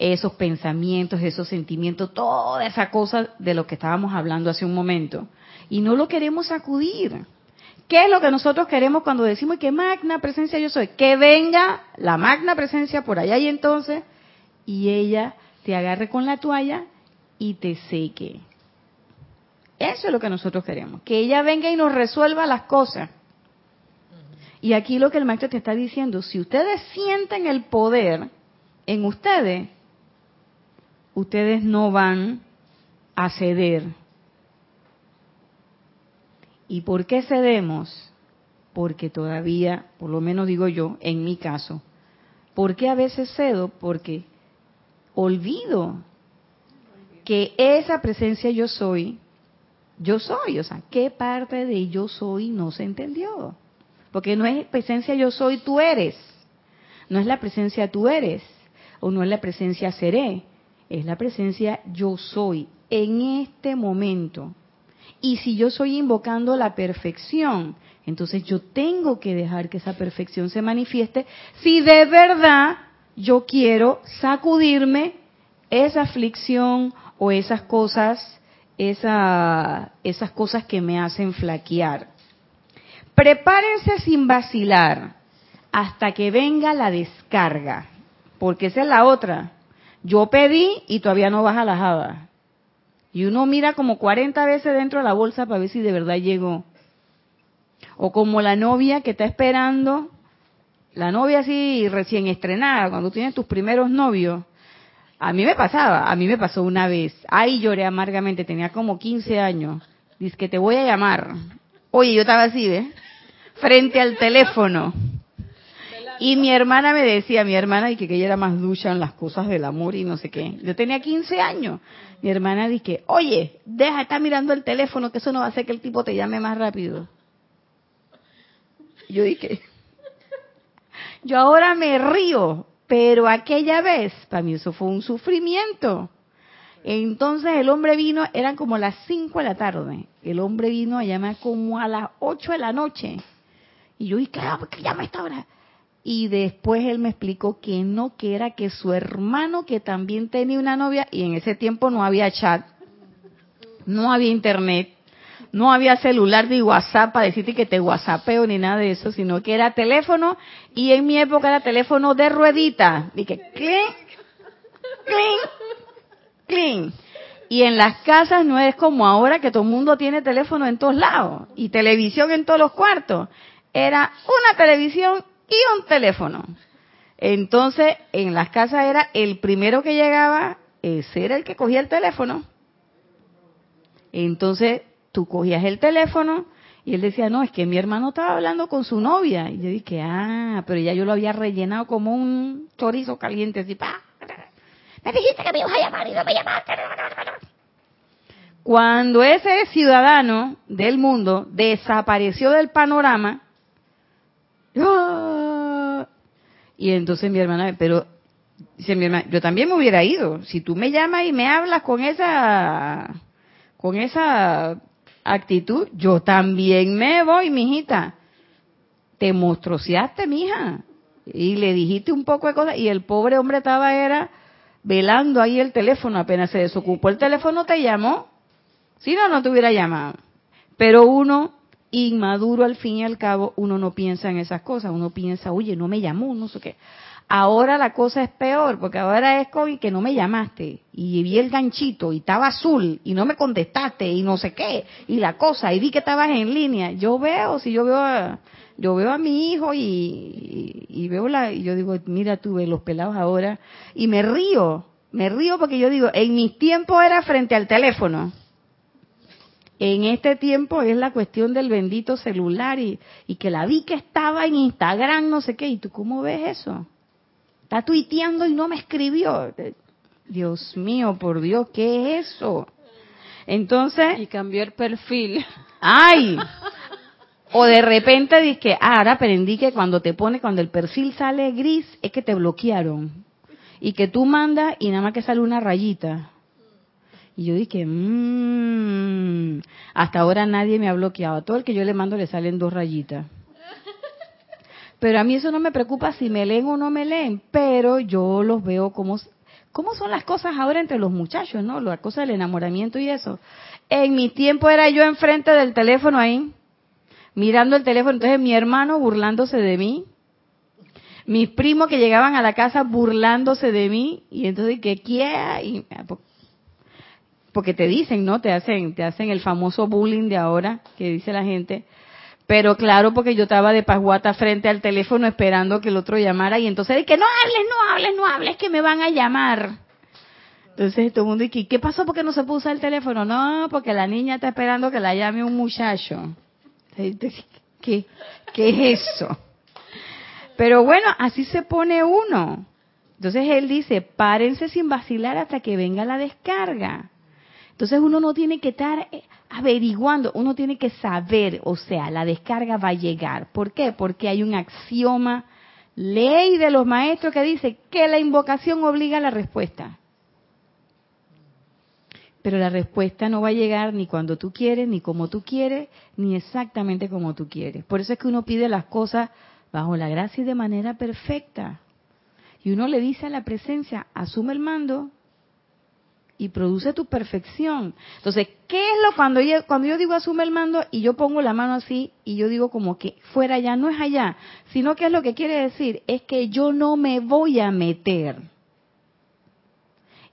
Esos pensamientos, esos sentimientos, toda esa cosa de lo que estábamos hablando hace un momento. Y no lo queremos sacudir. ¿Qué es lo que nosotros queremos cuando decimos que magna presencia yo soy? Que venga la magna presencia por allá y entonces, y ella te agarre con la toalla y te seque. Eso es lo que nosotros queremos. Que ella venga y nos resuelva las cosas. Y aquí lo que el maestro te está diciendo, si ustedes sienten el poder en ustedes, ustedes no van a ceder. ¿Y por qué cedemos? Porque todavía, por lo menos digo yo, en mi caso, ¿por qué a veces cedo? Porque olvido que esa presencia yo soy, yo soy, o sea, ¿qué parte de yo soy no se entendió? Porque no es presencia yo soy, tú eres. No es la presencia tú eres, o no es la presencia seré, es la presencia yo soy en este momento. Y si yo soy invocando la perfección, entonces yo tengo que dejar que esa perfección se manifieste si de verdad yo quiero sacudirme esa aflicción o esas cosas, esa, esas cosas que me hacen flaquear. Prepárense sin vacilar hasta que venga la descarga, porque esa es la otra. Yo pedí y todavía no baja la java. Y uno mira como 40 veces dentro de la bolsa para ver si de verdad llegó. O como la novia que está esperando, la novia así recién estrenada, cuando tienes tus primeros novios. A mí me pasaba, a mí me pasó una vez. Ay, lloré amargamente, tenía como 15 años. Dice que te voy a llamar. Oye, yo estaba así, ¿ves? Frente al teléfono. Y mi hermana me decía, mi hermana, y que, ella era más ducha en las cosas del amor y no sé qué. Yo tenía 15 años. Mi hermana dice, oye, deja estar mirando el teléfono, que eso no va a hacer que el tipo te llame más rápido. Yo dije, (laughs) yo ahora me río, pero aquella vez, para mí eso fue un sufrimiento. Entonces el hombre vino, eran como las 5 de la tarde. El hombre vino a llamar como a las 8 de la noche. Y yo dije, ¿qué llama esta hora? Y después él me explicó que no, que era que su hermano que también tenía una novia y en ese tiempo no había chat, no había internet, no había celular ni WhatsApp para decirte que te WhatsAppeo ni nada de eso, sino que era teléfono y en mi época era teléfono de ruedita, que clink, clink, clink. Y en las casas no es como ahora que todo el mundo tiene teléfono en todos lados y televisión en todos los cuartos. Era una televisión y un teléfono. Entonces, en las casas era el primero que llegaba, ese era el que cogía el teléfono. Entonces, tú cogías el teléfono y él decía, no, es que mi hermano estaba hablando con su novia. Y yo dije, ah, pero ya yo lo había rellenado como un chorizo caliente, así, pa. Me dijiste que me ibas a llamar y no me llamaste. Cuando ese ciudadano del mundo desapareció del panorama, y entonces mi hermana, pero dice mi hermana, yo también me hubiera ido. Si tú me llamas y me hablas con esa, con esa actitud, yo también me voy, mijita. Te monstruoseaste, mija. Y le dijiste un poco de cosas y el pobre hombre estaba era velando ahí el teléfono, apenas se desocupó el teléfono te llamó. Si no, no te hubiera llamado. Pero uno inmaduro al fin y al cabo, uno no piensa en esas cosas, uno piensa, oye, no me llamó, no sé qué. Ahora la cosa es peor, porque ahora es con que no me llamaste, y vi el ganchito, y estaba azul, y no me contestaste, y no sé qué, y la cosa, y vi que estabas en línea. Yo veo, si yo veo a, yo veo a mi hijo y, y, veo la, y yo digo, mira tú, ves los pelados ahora, y me río, me río porque yo digo, en mis tiempos era frente al teléfono en este tiempo es la cuestión del bendito celular y, que la vi que estaba en Instagram, no sé qué. ¿Y tú cómo ves eso? Está tuiteando y no me escribió. Dios mío, por Dios, ¿qué es eso? Entonces... Y cambió el perfil. ¡Ay! (laughs) O de repente dice ah, ahora aprendí que cuando te pone, cuando el perfil sale gris, es que te bloquearon. Y que tú mandas y nada más que sale una rayita. Y yo dije, mmm, hasta ahora nadie me ha bloqueado. A todo el que yo le mando le salen dos rayitas. (laughs) Pero a mí eso no me preocupa si me leen o no me leen, pero yo los veo como, ¿cómo son las cosas ahora entre los muchachos, no? La cosa del enamoramiento y eso. En mi tiempo era yo enfrente del teléfono ahí, mirando el teléfono, entonces mi hermano burlándose de mí, mis primos que llegaban a la casa burlándose de mí, y entonces, ¿qué quiera? Y porque te dicen, ¿no? Te hacen, te hacen el famoso bullying de ahora, que dice la gente. Pero claro, porque yo estaba de pasguata frente al teléfono esperando que el otro llamara y entonces que no hables, no hables, no hables, que me van a llamar. Entonces todo el mundo dice, ¿qué pasó porque no se puso el teléfono? No, porque la niña está esperando que la llame un muchacho. ¿Qué, qué es eso? Pero bueno, así se pone uno. Entonces él dice, párense sin vacilar hasta que venga la descarga. Entonces uno no tiene que estar eh, averiguando, uno tiene que saber, o sea, la descarga va a llegar. ¿Por qué? Porque hay un axioma, ley de los maestros que dice que la invocación obliga a la respuesta. Pero la respuesta no va a llegar ni cuando tú quieres, ni como tú quieres, ni exactamente como tú quieres. Por eso es que uno pide las cosas bajo la gracia y de manera perfecta. Y uno le dice a la presencia, asume el mando y produce tu perfección. Entonces, ¿qué es lo cuando yo, cuando yo digo asume el mando y yo pongo la mano así y yo digo como que fuera allá, no es allá, sino que es lo que quiere decir, es que yo no me voy a meter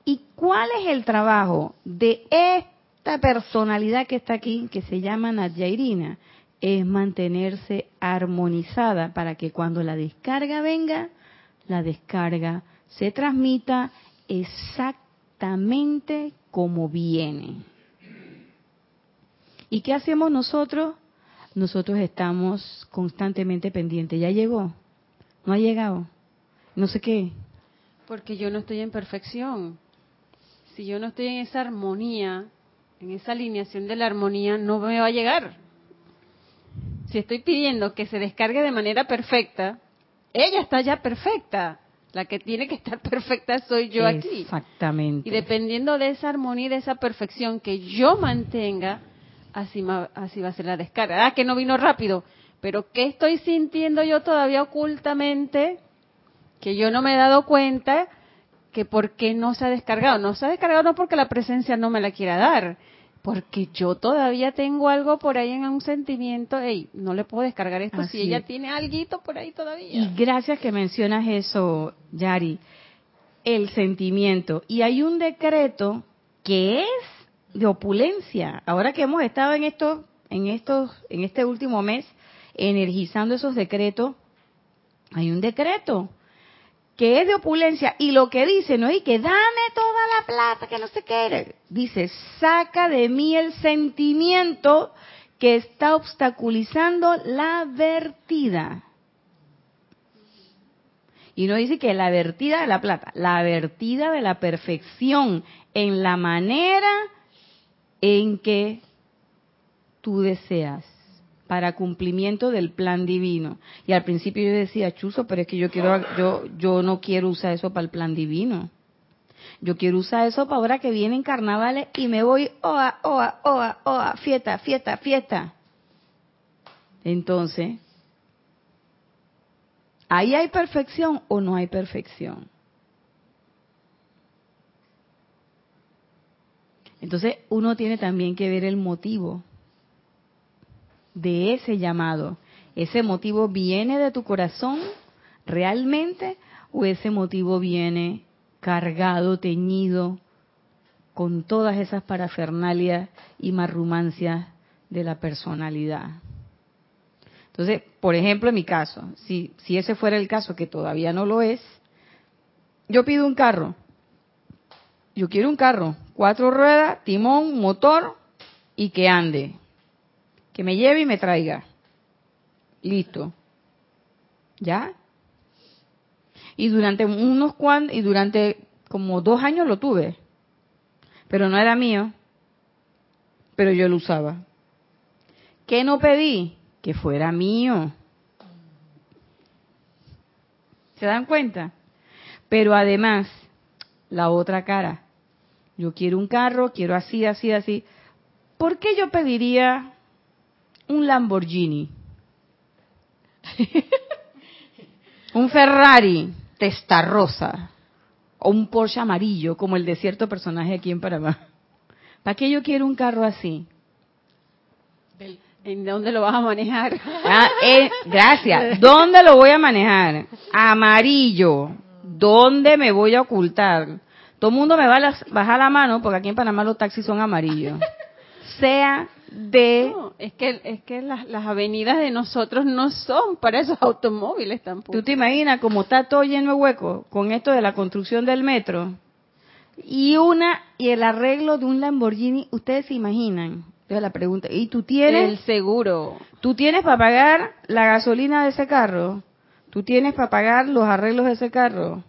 ¿Y cuál es el trabajo de esta personalidad que está aquí, que se llama Nadjairina? Es mantenerse armonizada para que cuando la descarga venga, la descarga se transmita exactamente como viene. ¿Y qué hacemos nosotros? Nosotros estamos constantemente pendientes. ¿Ya llegó? ¿No ha llegado? No sé qué. Porque yo no estoy en perfección si yo no estoy en esa armonía, en esa alineación de la armonía, no me va a llegar. Si estoy pidiendo que se descargue de manera perfecta, ella está ya perfecta. La que tiene que estar (laughs) perfecta soy yo aquí. Exactamente. Y dependiendo de esa armonía y de esa perfección que yo mantenga, así, así va a ser la descarga. Ah, que no vino rápido. Pero ¿qué estoy sintiendo yo todavía ocultamente? Que yo no me he dado cuenta que por qué no se ha descargado. No se ha descargado no porque la presencia no me la quiera dar, porque yo todavía tengo algo por ahí en un sentimiento, hey, no le puedo descargar esto si ella tiene algo por ahí todavía. Y gracias que mencionas eso, Yari, el sentimiento. Y hay un decreto que es de opulencia. Ahora que hemos estado en estos, en estos, en este último mes energizando esos decretos, hay un decreto que es de opulencia y lo que dice no es que dame toda la plata que no se quiere dice saca de mí el sentimiento que está obstaculizando la vertida. Y no dice que la vertida de la plata la vertida de la perfección en la manera en que tú deseas para cumplimiento del plan divino. Y al principio yo decía, chuzo, pero es que yo quiero, yo, yo no quiero usar eso para el plan divino. Yo quiero usar eso para ahora que vienen carnavales y me voy, oa, oa, oa, oa, fiesta, fiesta, fiesta. Entonces, ¿ahí hay perfección o no hay perfección? Entonces, uno tiene también que ver el motivo de ese llamado. ¿Ese motivo viene de tu corazón realmente o ese motivo viene cargado, teñido con todas esas parafernalias y marrumancias de la personalidad? Entonces, por ejemplo, en mi caso, si, si ese fuera el caso, que todavía no lo es, yo pido un carro. Yo quiero un carro, cuatro ruedas, timón, motor y que ande que me lleve y me traiga. Listo. ¿Ya? Y durante unos cuantos, y durante como dos años lo tuve. Pero no era mío. Pero yo lo usaba. ¿Qué no pedí? Que fuera mío. ¿Se dan cuenta? Pero además, la otra cara. Yo quiero un carro, quiero así, así, así. ¿Por qué yo pediría un Lamborghini, un Ferrari rosa o un Porsche amarillo como el de cierto personaje aquí en Panamá. ¿Para qué yo quiero un carro así? ¿En dónde lo vas a manejar? Ah, eh, gracias. ¿Dónde lo voy a manejar? Amarillo. ¿Dónde me voy a ocultar? Todo el mundo me va a bajar la mano porque aquí en Panamá los taxis son amarillos. Sea de... es que, es que las, avenidas de nosotros no son para esos automóviles tampoco. ¿Tú te imaginas cómo está todo lleno de huecos con esto de la construcción del metro? Y una y el arreglo de un Lamborghini, ustedes se imaginan Entonces la pregunta, ¿y tú tienes? El seguro. ¿Tú tienes para pagar la gasolina de ese carro? ¿Tú tienes para pagar los arreglos de ese carro?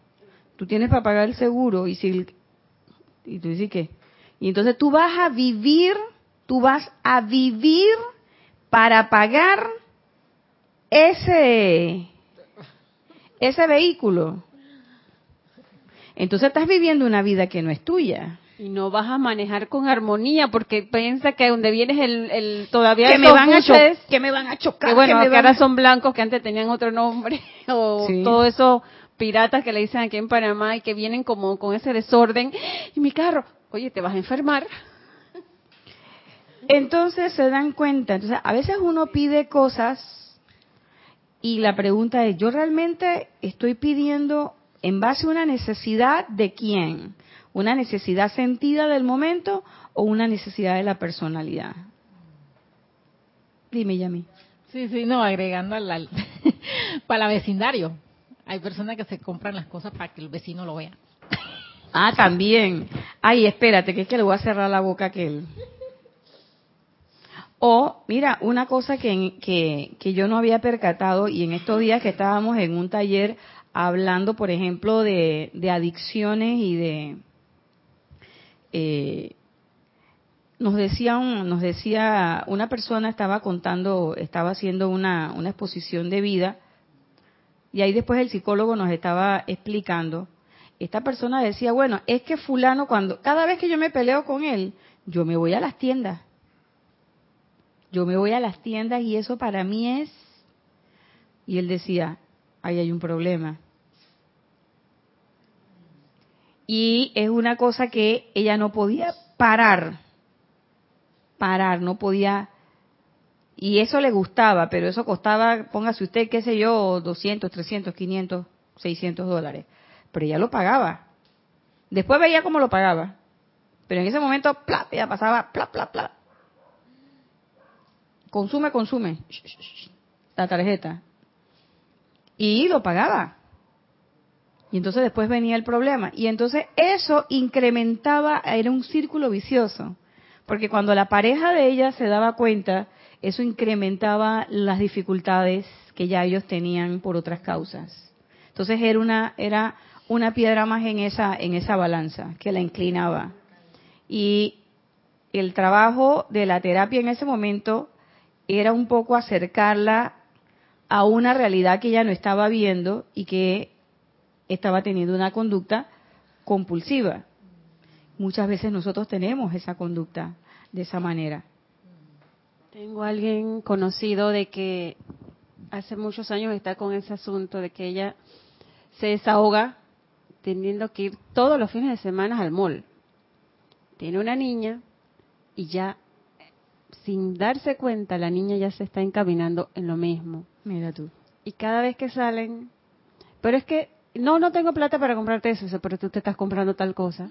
¿Tú tienes para pagar el seguro? Y si y tú dices qué? Y entonces tú vas a vivir, tú vas a vivir para pagar ese ese vehículo. Entonces estás viviendo una vida que no es tuya. Y no vas a manejar con armonía porque piensa que donde vienes el, el todavía que me van a chocar, que me van a chocar, que bueno, que, ahora son blancos que antes tenían otro nombre (laughs) o todo eso piratas que le dicen aquí en Panamá y que vienen como con ese desorden y mi carro, oye, te vas a enfermar. Entonces se dan cuenta, entonces a veces uno pide cosas y la pregunta es, ¿yo realmente estoy pidiendo en base a una necesidad de quién? ¿Una necesidad sentida del momento o una necesidad de la personalidad? Dime, Yami. Sí, sí, no, agregando al, (laughs) para el vecindario. Hay personas que se compran las cosas para que el vecino lo vea. Ah, también. Ay, espérate, que es que le voy a cerrar la boca a aquel. O, mira, una cosa que, que, que yo no había percatado y en estos días que estábamos en un taller hablando, por ejemplo, de, adicciones y de, eh, nos decía nos decía una persona estaba contando estaba haciendo una, una exposición de vida y ahí después el psicólogo nos estaba explicando. Esta persona decía bueno es que fulano cuando cada vez que yo me peleo con él yo me voy a las tiendas yo me voy a las tiendas y eso para mí es y él decía ahí hay un problema y es una cosa que ella no podía parar, parar, no podía, y eso le gustaba, pero eso costaba, póngase usted, qué sé yo, 200, 300, 500, 600 dólares, pero ella lo pagaba. Después veía cómo lo pagaba, pero en ese momento, plap, ella pasaba, plap, plap, plap. Consume, consume, la tarjeta. Y lo pagaba. Y entonces después venía el problema. Y entonces eso incrementaba, era un círculo vicioso. Porque cuando la pareja de ella se daba cuenta, eso incrementaba las dificultades que ya ellos tenían por otras causas. Entonces era una, era una piedra más en esa, en esa balanza que la inclinaba. Y el trabajo de la terapia en ese momento era un poco acercarla a una realidad que ella no estaba viendo y que estaba teniendo una conducta compulsiva. Muchas veces nosotros tenemos esa conducta de esa manera. Tengo alguien conocido de que hace muchos años está con ese asunto de que ella se desahoga teniendo que ir todos los fines de semana al mall. Tiene una niña y ya sin darse cuenta la niña ya se está encaminando en lo mismo. Mira tú. Y cada vez que salen, pero es que no, no tengo plata para comprarte eso, pero tú te estás comprando tal cosa.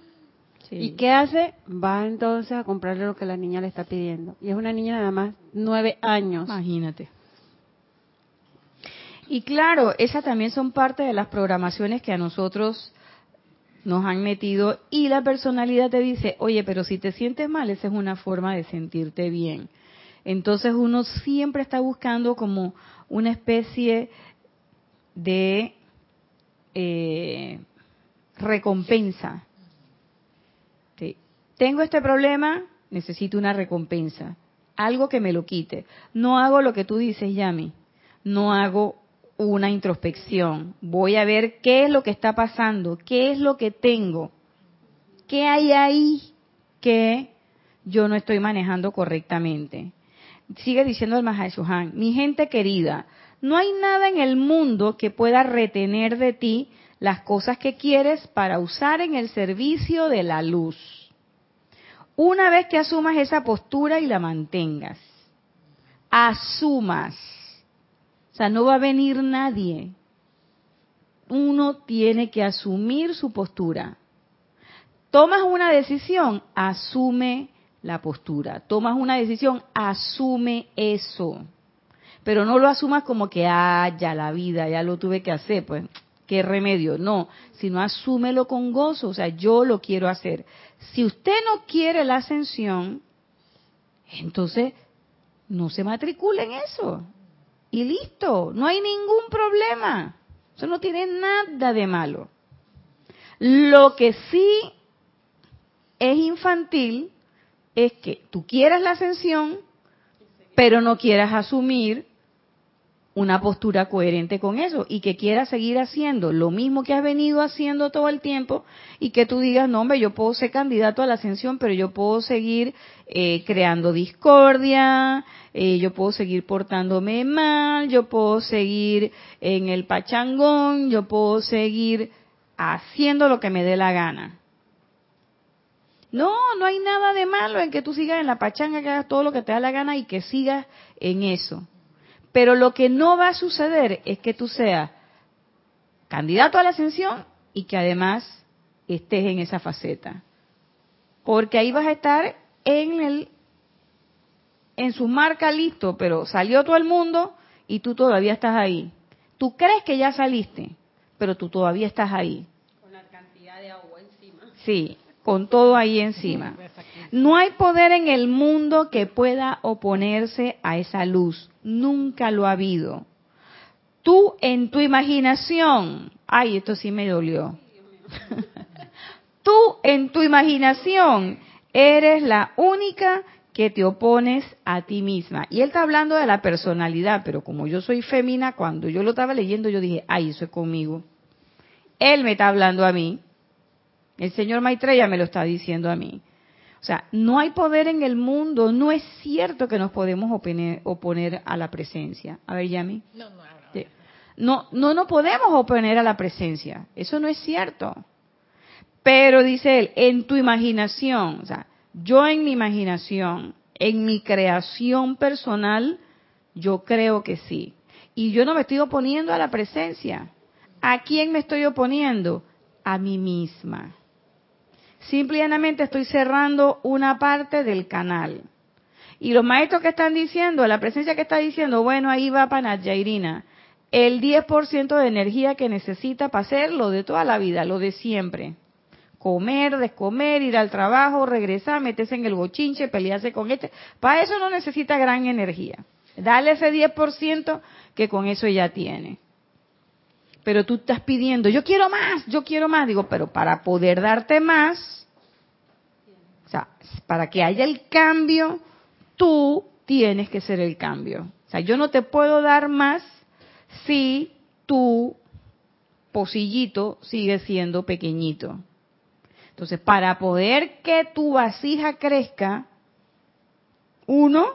¿Y qué hace? Va entonces a comprarle lo que la niña le está pidiendo. Y es una niña nada más nueve años. Imagínate. Y claro, esas también son parte de las programaciones que a nosotros nos han metido y la personalidad te dice, oye, pero si te sientes mal, esa es una forma de sentirte bien. Entonces uno siempre está buscando como una especie de eh, recompensa. Tengo este problema, necesito una recompensa, algo que me lo quite. No hago lo que tú dices, Yami, no hago una introspección. Voy a ver qué es lo que está pasando, qué es lo que tengo, qué hay ahí que yo no estoy manejando correctamente. Sigue diciendo el Mahashohan, mi gente querida, no hay nada en el mundo que pueda retener de ti las cosas que quieres para usar en el servicio de la luz. Una vez que asumas esa postura y la mantengas, asumas, sea, no va a venir nadie. Uno tiene que asumir su postura. Tomas una decisión, asume la postura. Tomas una decisión, asume eso pero no lo asumas como que, ah, ya la vida, ya lo tuve que hacer, pues, qué remedio. No, sino asúmelo con gozo, o sea, yo lo quiero hacer. Si usted no quiere la ascensión, entonces no se matricula en eso. Y listo, no hay ningún problema. Eso no tiene nada de malo. Lo que sí es infantil es que tú quieras la ascensión, pero no quieras asumir una postura coherente con eso y que quieras seguir haciendo lo mismo que has venido haciendo todo el tiempo y que tú digas, no, hombre, yo puedo ser candidato a la ascensión, pero yo puedo seguir eh, creando discordia, eh, yo puedo seguir portándome mal, yo puedo seguir en el pachangón, yo puedo seguir haciendo lo que me dé la gana. No, no hay nada de malo en que tú sigas en la pachanga, que hagas todo lo que te da la gana y que sigas en eso. Pero lo que no va a suceder es que tú seas candidato a la ascensión y que además estés en esa faceta. Porque ahí vas a estar en el en su marca listo, pero salió todo el mundo y tú todavía estás ahí. Tú crees que ya saliste, pero tú todavía estás ahí. Con la cantidad de agua encima. Sí, con todo ahí encima. No hay poder en el mundo que pueda oponerse a esa luz. Nunca lo ha habido. Tú en tu imaginación, ay, esto sí me dolió. Tú en tu imaginación eres la única que te opones a ti misma. Y él está hablando de la personalidad, pero como yo soy femina, cuando yo lo estaba leyendo, yo dije, ay, eso es conmigo. Él me está hablando a mí. El señor Maitreya me lo está diciendo a mí. O sea, no hay poder en el mundo, no es cierto que nos podemos oponer, a la presencia. A ver, Yami. No, no, no, no, no podemos oponer a la presencia. Eso no es cierto. Pero dice él, en tu imaginación, o sea, yo en mi imaginación, en mi creación personal, yo creo que sí. Y yo no me estoy oponiendo a la presencia. ¿A quién me estoy oponiendo? A mí misma. Simplemente estoy cerrando una parte del canal. Y los maestros que están diciendo, la presencia que está diciendo, bueno, ahí va Panadjairina, el 10% de energía que necesita para hacer lo de toda la vida, lo de siempre. Comer, descomer, ir al trabajo, regresar, meterse en el bochinche, pelearse con este. Para eso no necesita gran energía. Dale ese 10% que con eso ya tiene pero tú estás pidiendo, yo quiero más, yo quiero más. Digo, pero para poder darte más, o sea, para que haya el cambio, tú tienes que ser el cambio. O sea, yo no te puedo dar más si tu pocillito sigue siendo pequeñito. Entonces, para poder que tu vasija crezca, uno,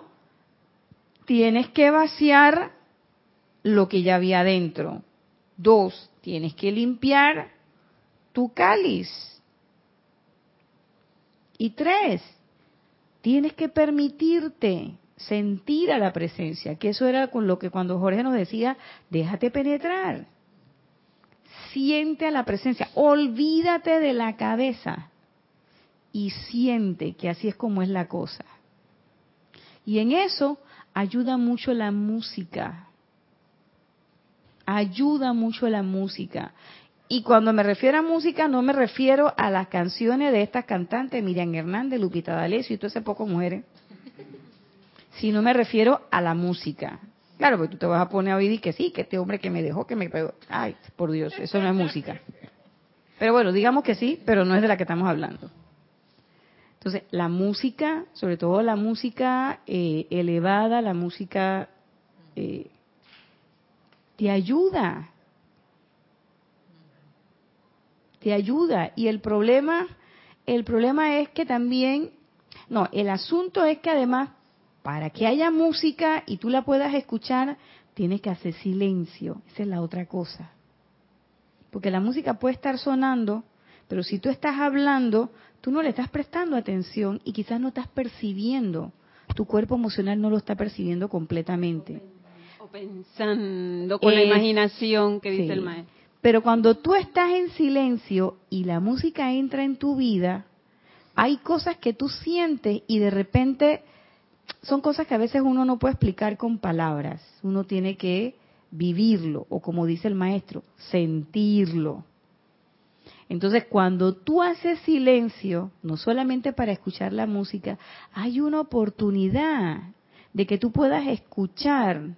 tienes que vaciar lo que ya había dentro. Dos, tienes que limpiar tu cáliz. Y tres, tienes que permitirte sentir a la presencia, que eso era con lo que cuando Jorge nos decía, déjate penetrar. Siente a la presencia, olvídate de la cabeza y siente que así es como es la cosa. Y en eso ayuda mucho la música ayuda mucho la música. Y cuando me refiero a música, no me refiero a las canciones de estas cantantes, Miriam Hernández, Lupita D'Alessio y todo ese poco mujeres, sino me refiero a la música. Claro, porque tú te vas a poner a oír que sí, que este hombre que me dejó, que me pegó. Ay, por Dios, eso no es música. Pero bueno, digamos que sí, pero no es de la que estamos hablando. Entonces, la música, sobre todo la música eh, elevada, la música eh, te ayuda. Te ayuda. Y el problema, el problema es que también, no, el asunto es que además, para que haya música y tú la puedas escuchar, tienes que hacer silencio. Esa es la otra cosa. Porque la música puede estar sonando, pero si tú estás hablando, tú no le estás prestando atención y quizás no estás percibiendo. Tu cuerpo emocional no lo está percibiendo completamente pensando con la imaginación que dice el maestro. Pero cuando tú estás en silencio y la música entra en tu vida, hay cosas que tú sientes y de repente son cosas que a veces uno no puede explicar con palabras. Uno tiene que vivirlo o como dice el maestro, sentirlo. Entonces, cuando tú haces silencio, no solamente para escuchar la música, hay una oportunidad de que tú puedas escuchar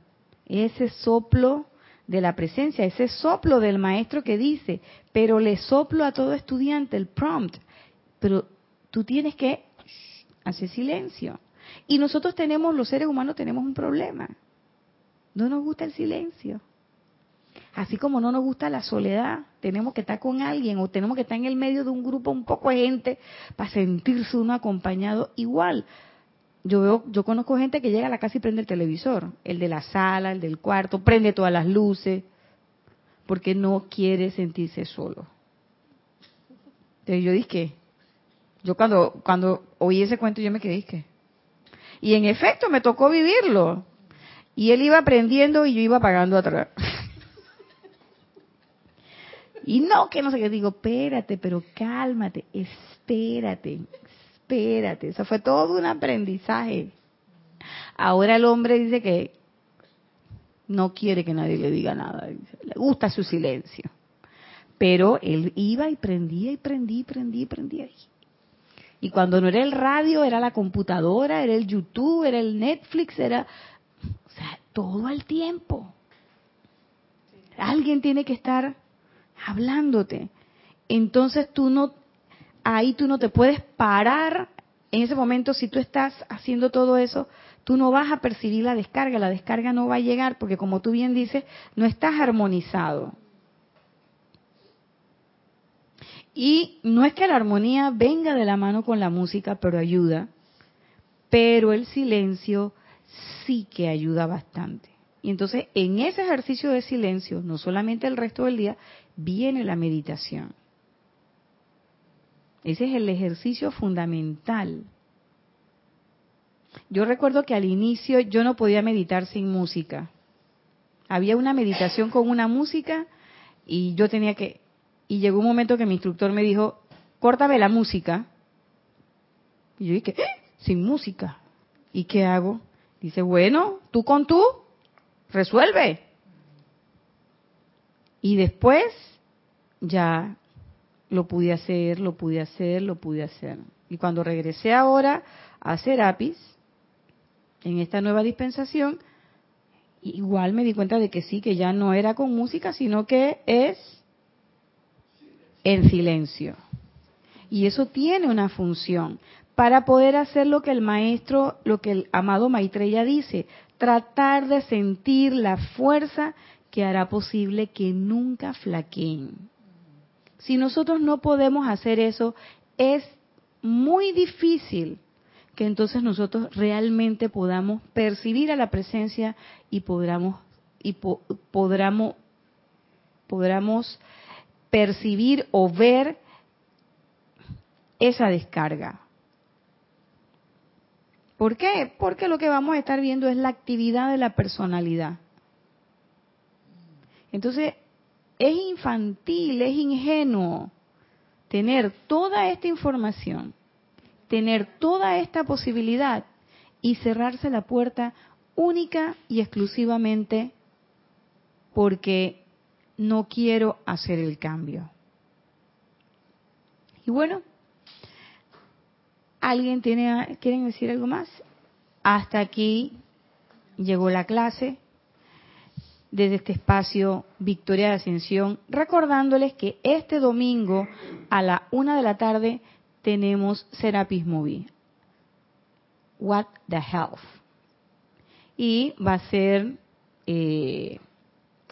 ese soplo de la presencia, ese soplo del maestro que dice, pero le soplo a todo estudiante el prompt, pero tú tienes que hacer silencio. Y nosotros tenemos, los seres humanos tenemos un problema. No nos gusta el silencio. Así como no nos gusta la soledad, tenemos que estar con alguien o tenemos que estar en el medio de un grupo un poco de gente para sentirse uno acompañado. Igual, yo veo, yo conozco gente que llega a la casa y prende el televisor, el de la sala, el del cuarto, prende todas las luces, porque no quiere sentirse solo. Entonces yo dije, yo cuando cuando oí ese cuento yo me quedé dije, y en efecto me tocó vivirlo. Y él iba aprendiendo y yo iba pagando atrás. (laughs) Y no, que no sé qué, digo, espérate, pero cálmate, espérate, espérate. Eso fue todo un aprendizaje. Ahora el hombre dice que no quiere que nadie le diga nada, le gusta su silencio. Pero él iba y prendía y prendía y prendía y prendía. Y cuando no era el radio, era la computadora, era el YouTube, era el Netflix, era, o sea, todo al tiempo. Alguien tiene que estar hablándote. Entonces tú no, ahí tú no te puedes parar. En ese momento, si tú estás haciendo todo eso, tú no vas a percibir la descarga, la descarga no va a llegar porque como tú bien dices, no estás armonizado. Y no es que la armonía venga de la mano con la música, pero ayuda, pero el silencio sí que ayuda bastante. Y entonces en ese ejercicio de silencio, no solamente el resto del día, viene la meditación. Ese es el ejercicio fundamental. Yo recuerdo que al inicio yo no podía meditar sin música. Había una meditación con una música y yo tenía que... Y llegó un momento que mi instructor me dijo, córtame la música. Y yo dije, ¡Eh! sin música. ¿Y qué hago? Dice, bueno, tú con tú, resuelve. Y después ya lo pude hacer, lo pude hacer, lo pude hacer. Y cuando regresé ahora a Serapis, en esta nueva dispensación, igual me di cuenta de que sí, que ya no era con música, sino que es en silencio. Y eso tiene una función para poder hacer lo que el maestro, lo que el amado Maitreya dice, tratar de sentir la fuerza que hará posible que nunca flaqueen. Si nosotros no podemos hacer eso, es muy difícil que entonces nosotros realmente podamos percibir a la presencia y podamos y podamos podamos percibir o ver esa descarga. ¿Por qué? Porque lo que vamos a estar viendo es la actividad de la personalidad. Entonces, es infantil, es ingenuo tener toda esta información, tener toda esta posibilidad y cerrarse la puerta única y exclusivamente porque no quiero hacer el cambio. Y bueno, ¿alguien tiene, quieren decir algo más? Hasta aquí llegó la clase desde este espacio Victoria de Ascensión, recordándoles que este domingo a la una de la tarde tenemos Serapis Movie. What the Health. Y va a ser eh,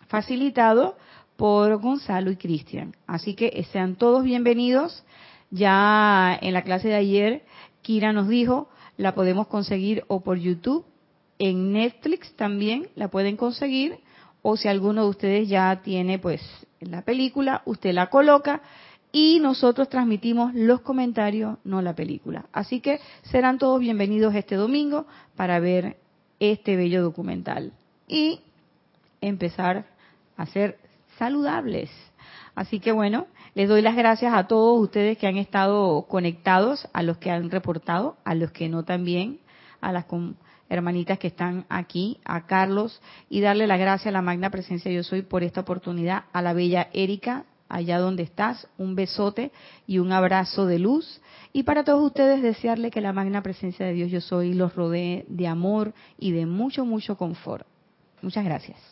facilitado por Gonzalo y Cristian. Así que sean todos bienvenidos. Ya en la clase de ayer, Kira nos dijo, la podemos conseguir o por YouTube, en Netflix también la pueden conseguir o si alguno de ustedes ya tiene pues la película, usted la coloca y nosotros transmitimos los comentarios, no la película. Así que serán todos bienvenidos este domingo para ver este bello documental y empezar a ser saludables. Así que bueno, les doy las gracias a todos ustedes que han estado conectados, a los que han reportado, a los que no también, a las hermanitas que están aquí, a Carlos, y darle la gracia a la magna presencia yo soy por esta oportunidad, a la bella Erika, allá donde estás, un besote y un abrazo de luz. Y para todos ustedes desearle que la magna presencia de Dios yo soy los rodee de amor y de mucho, mucho confort. Muchas gracias.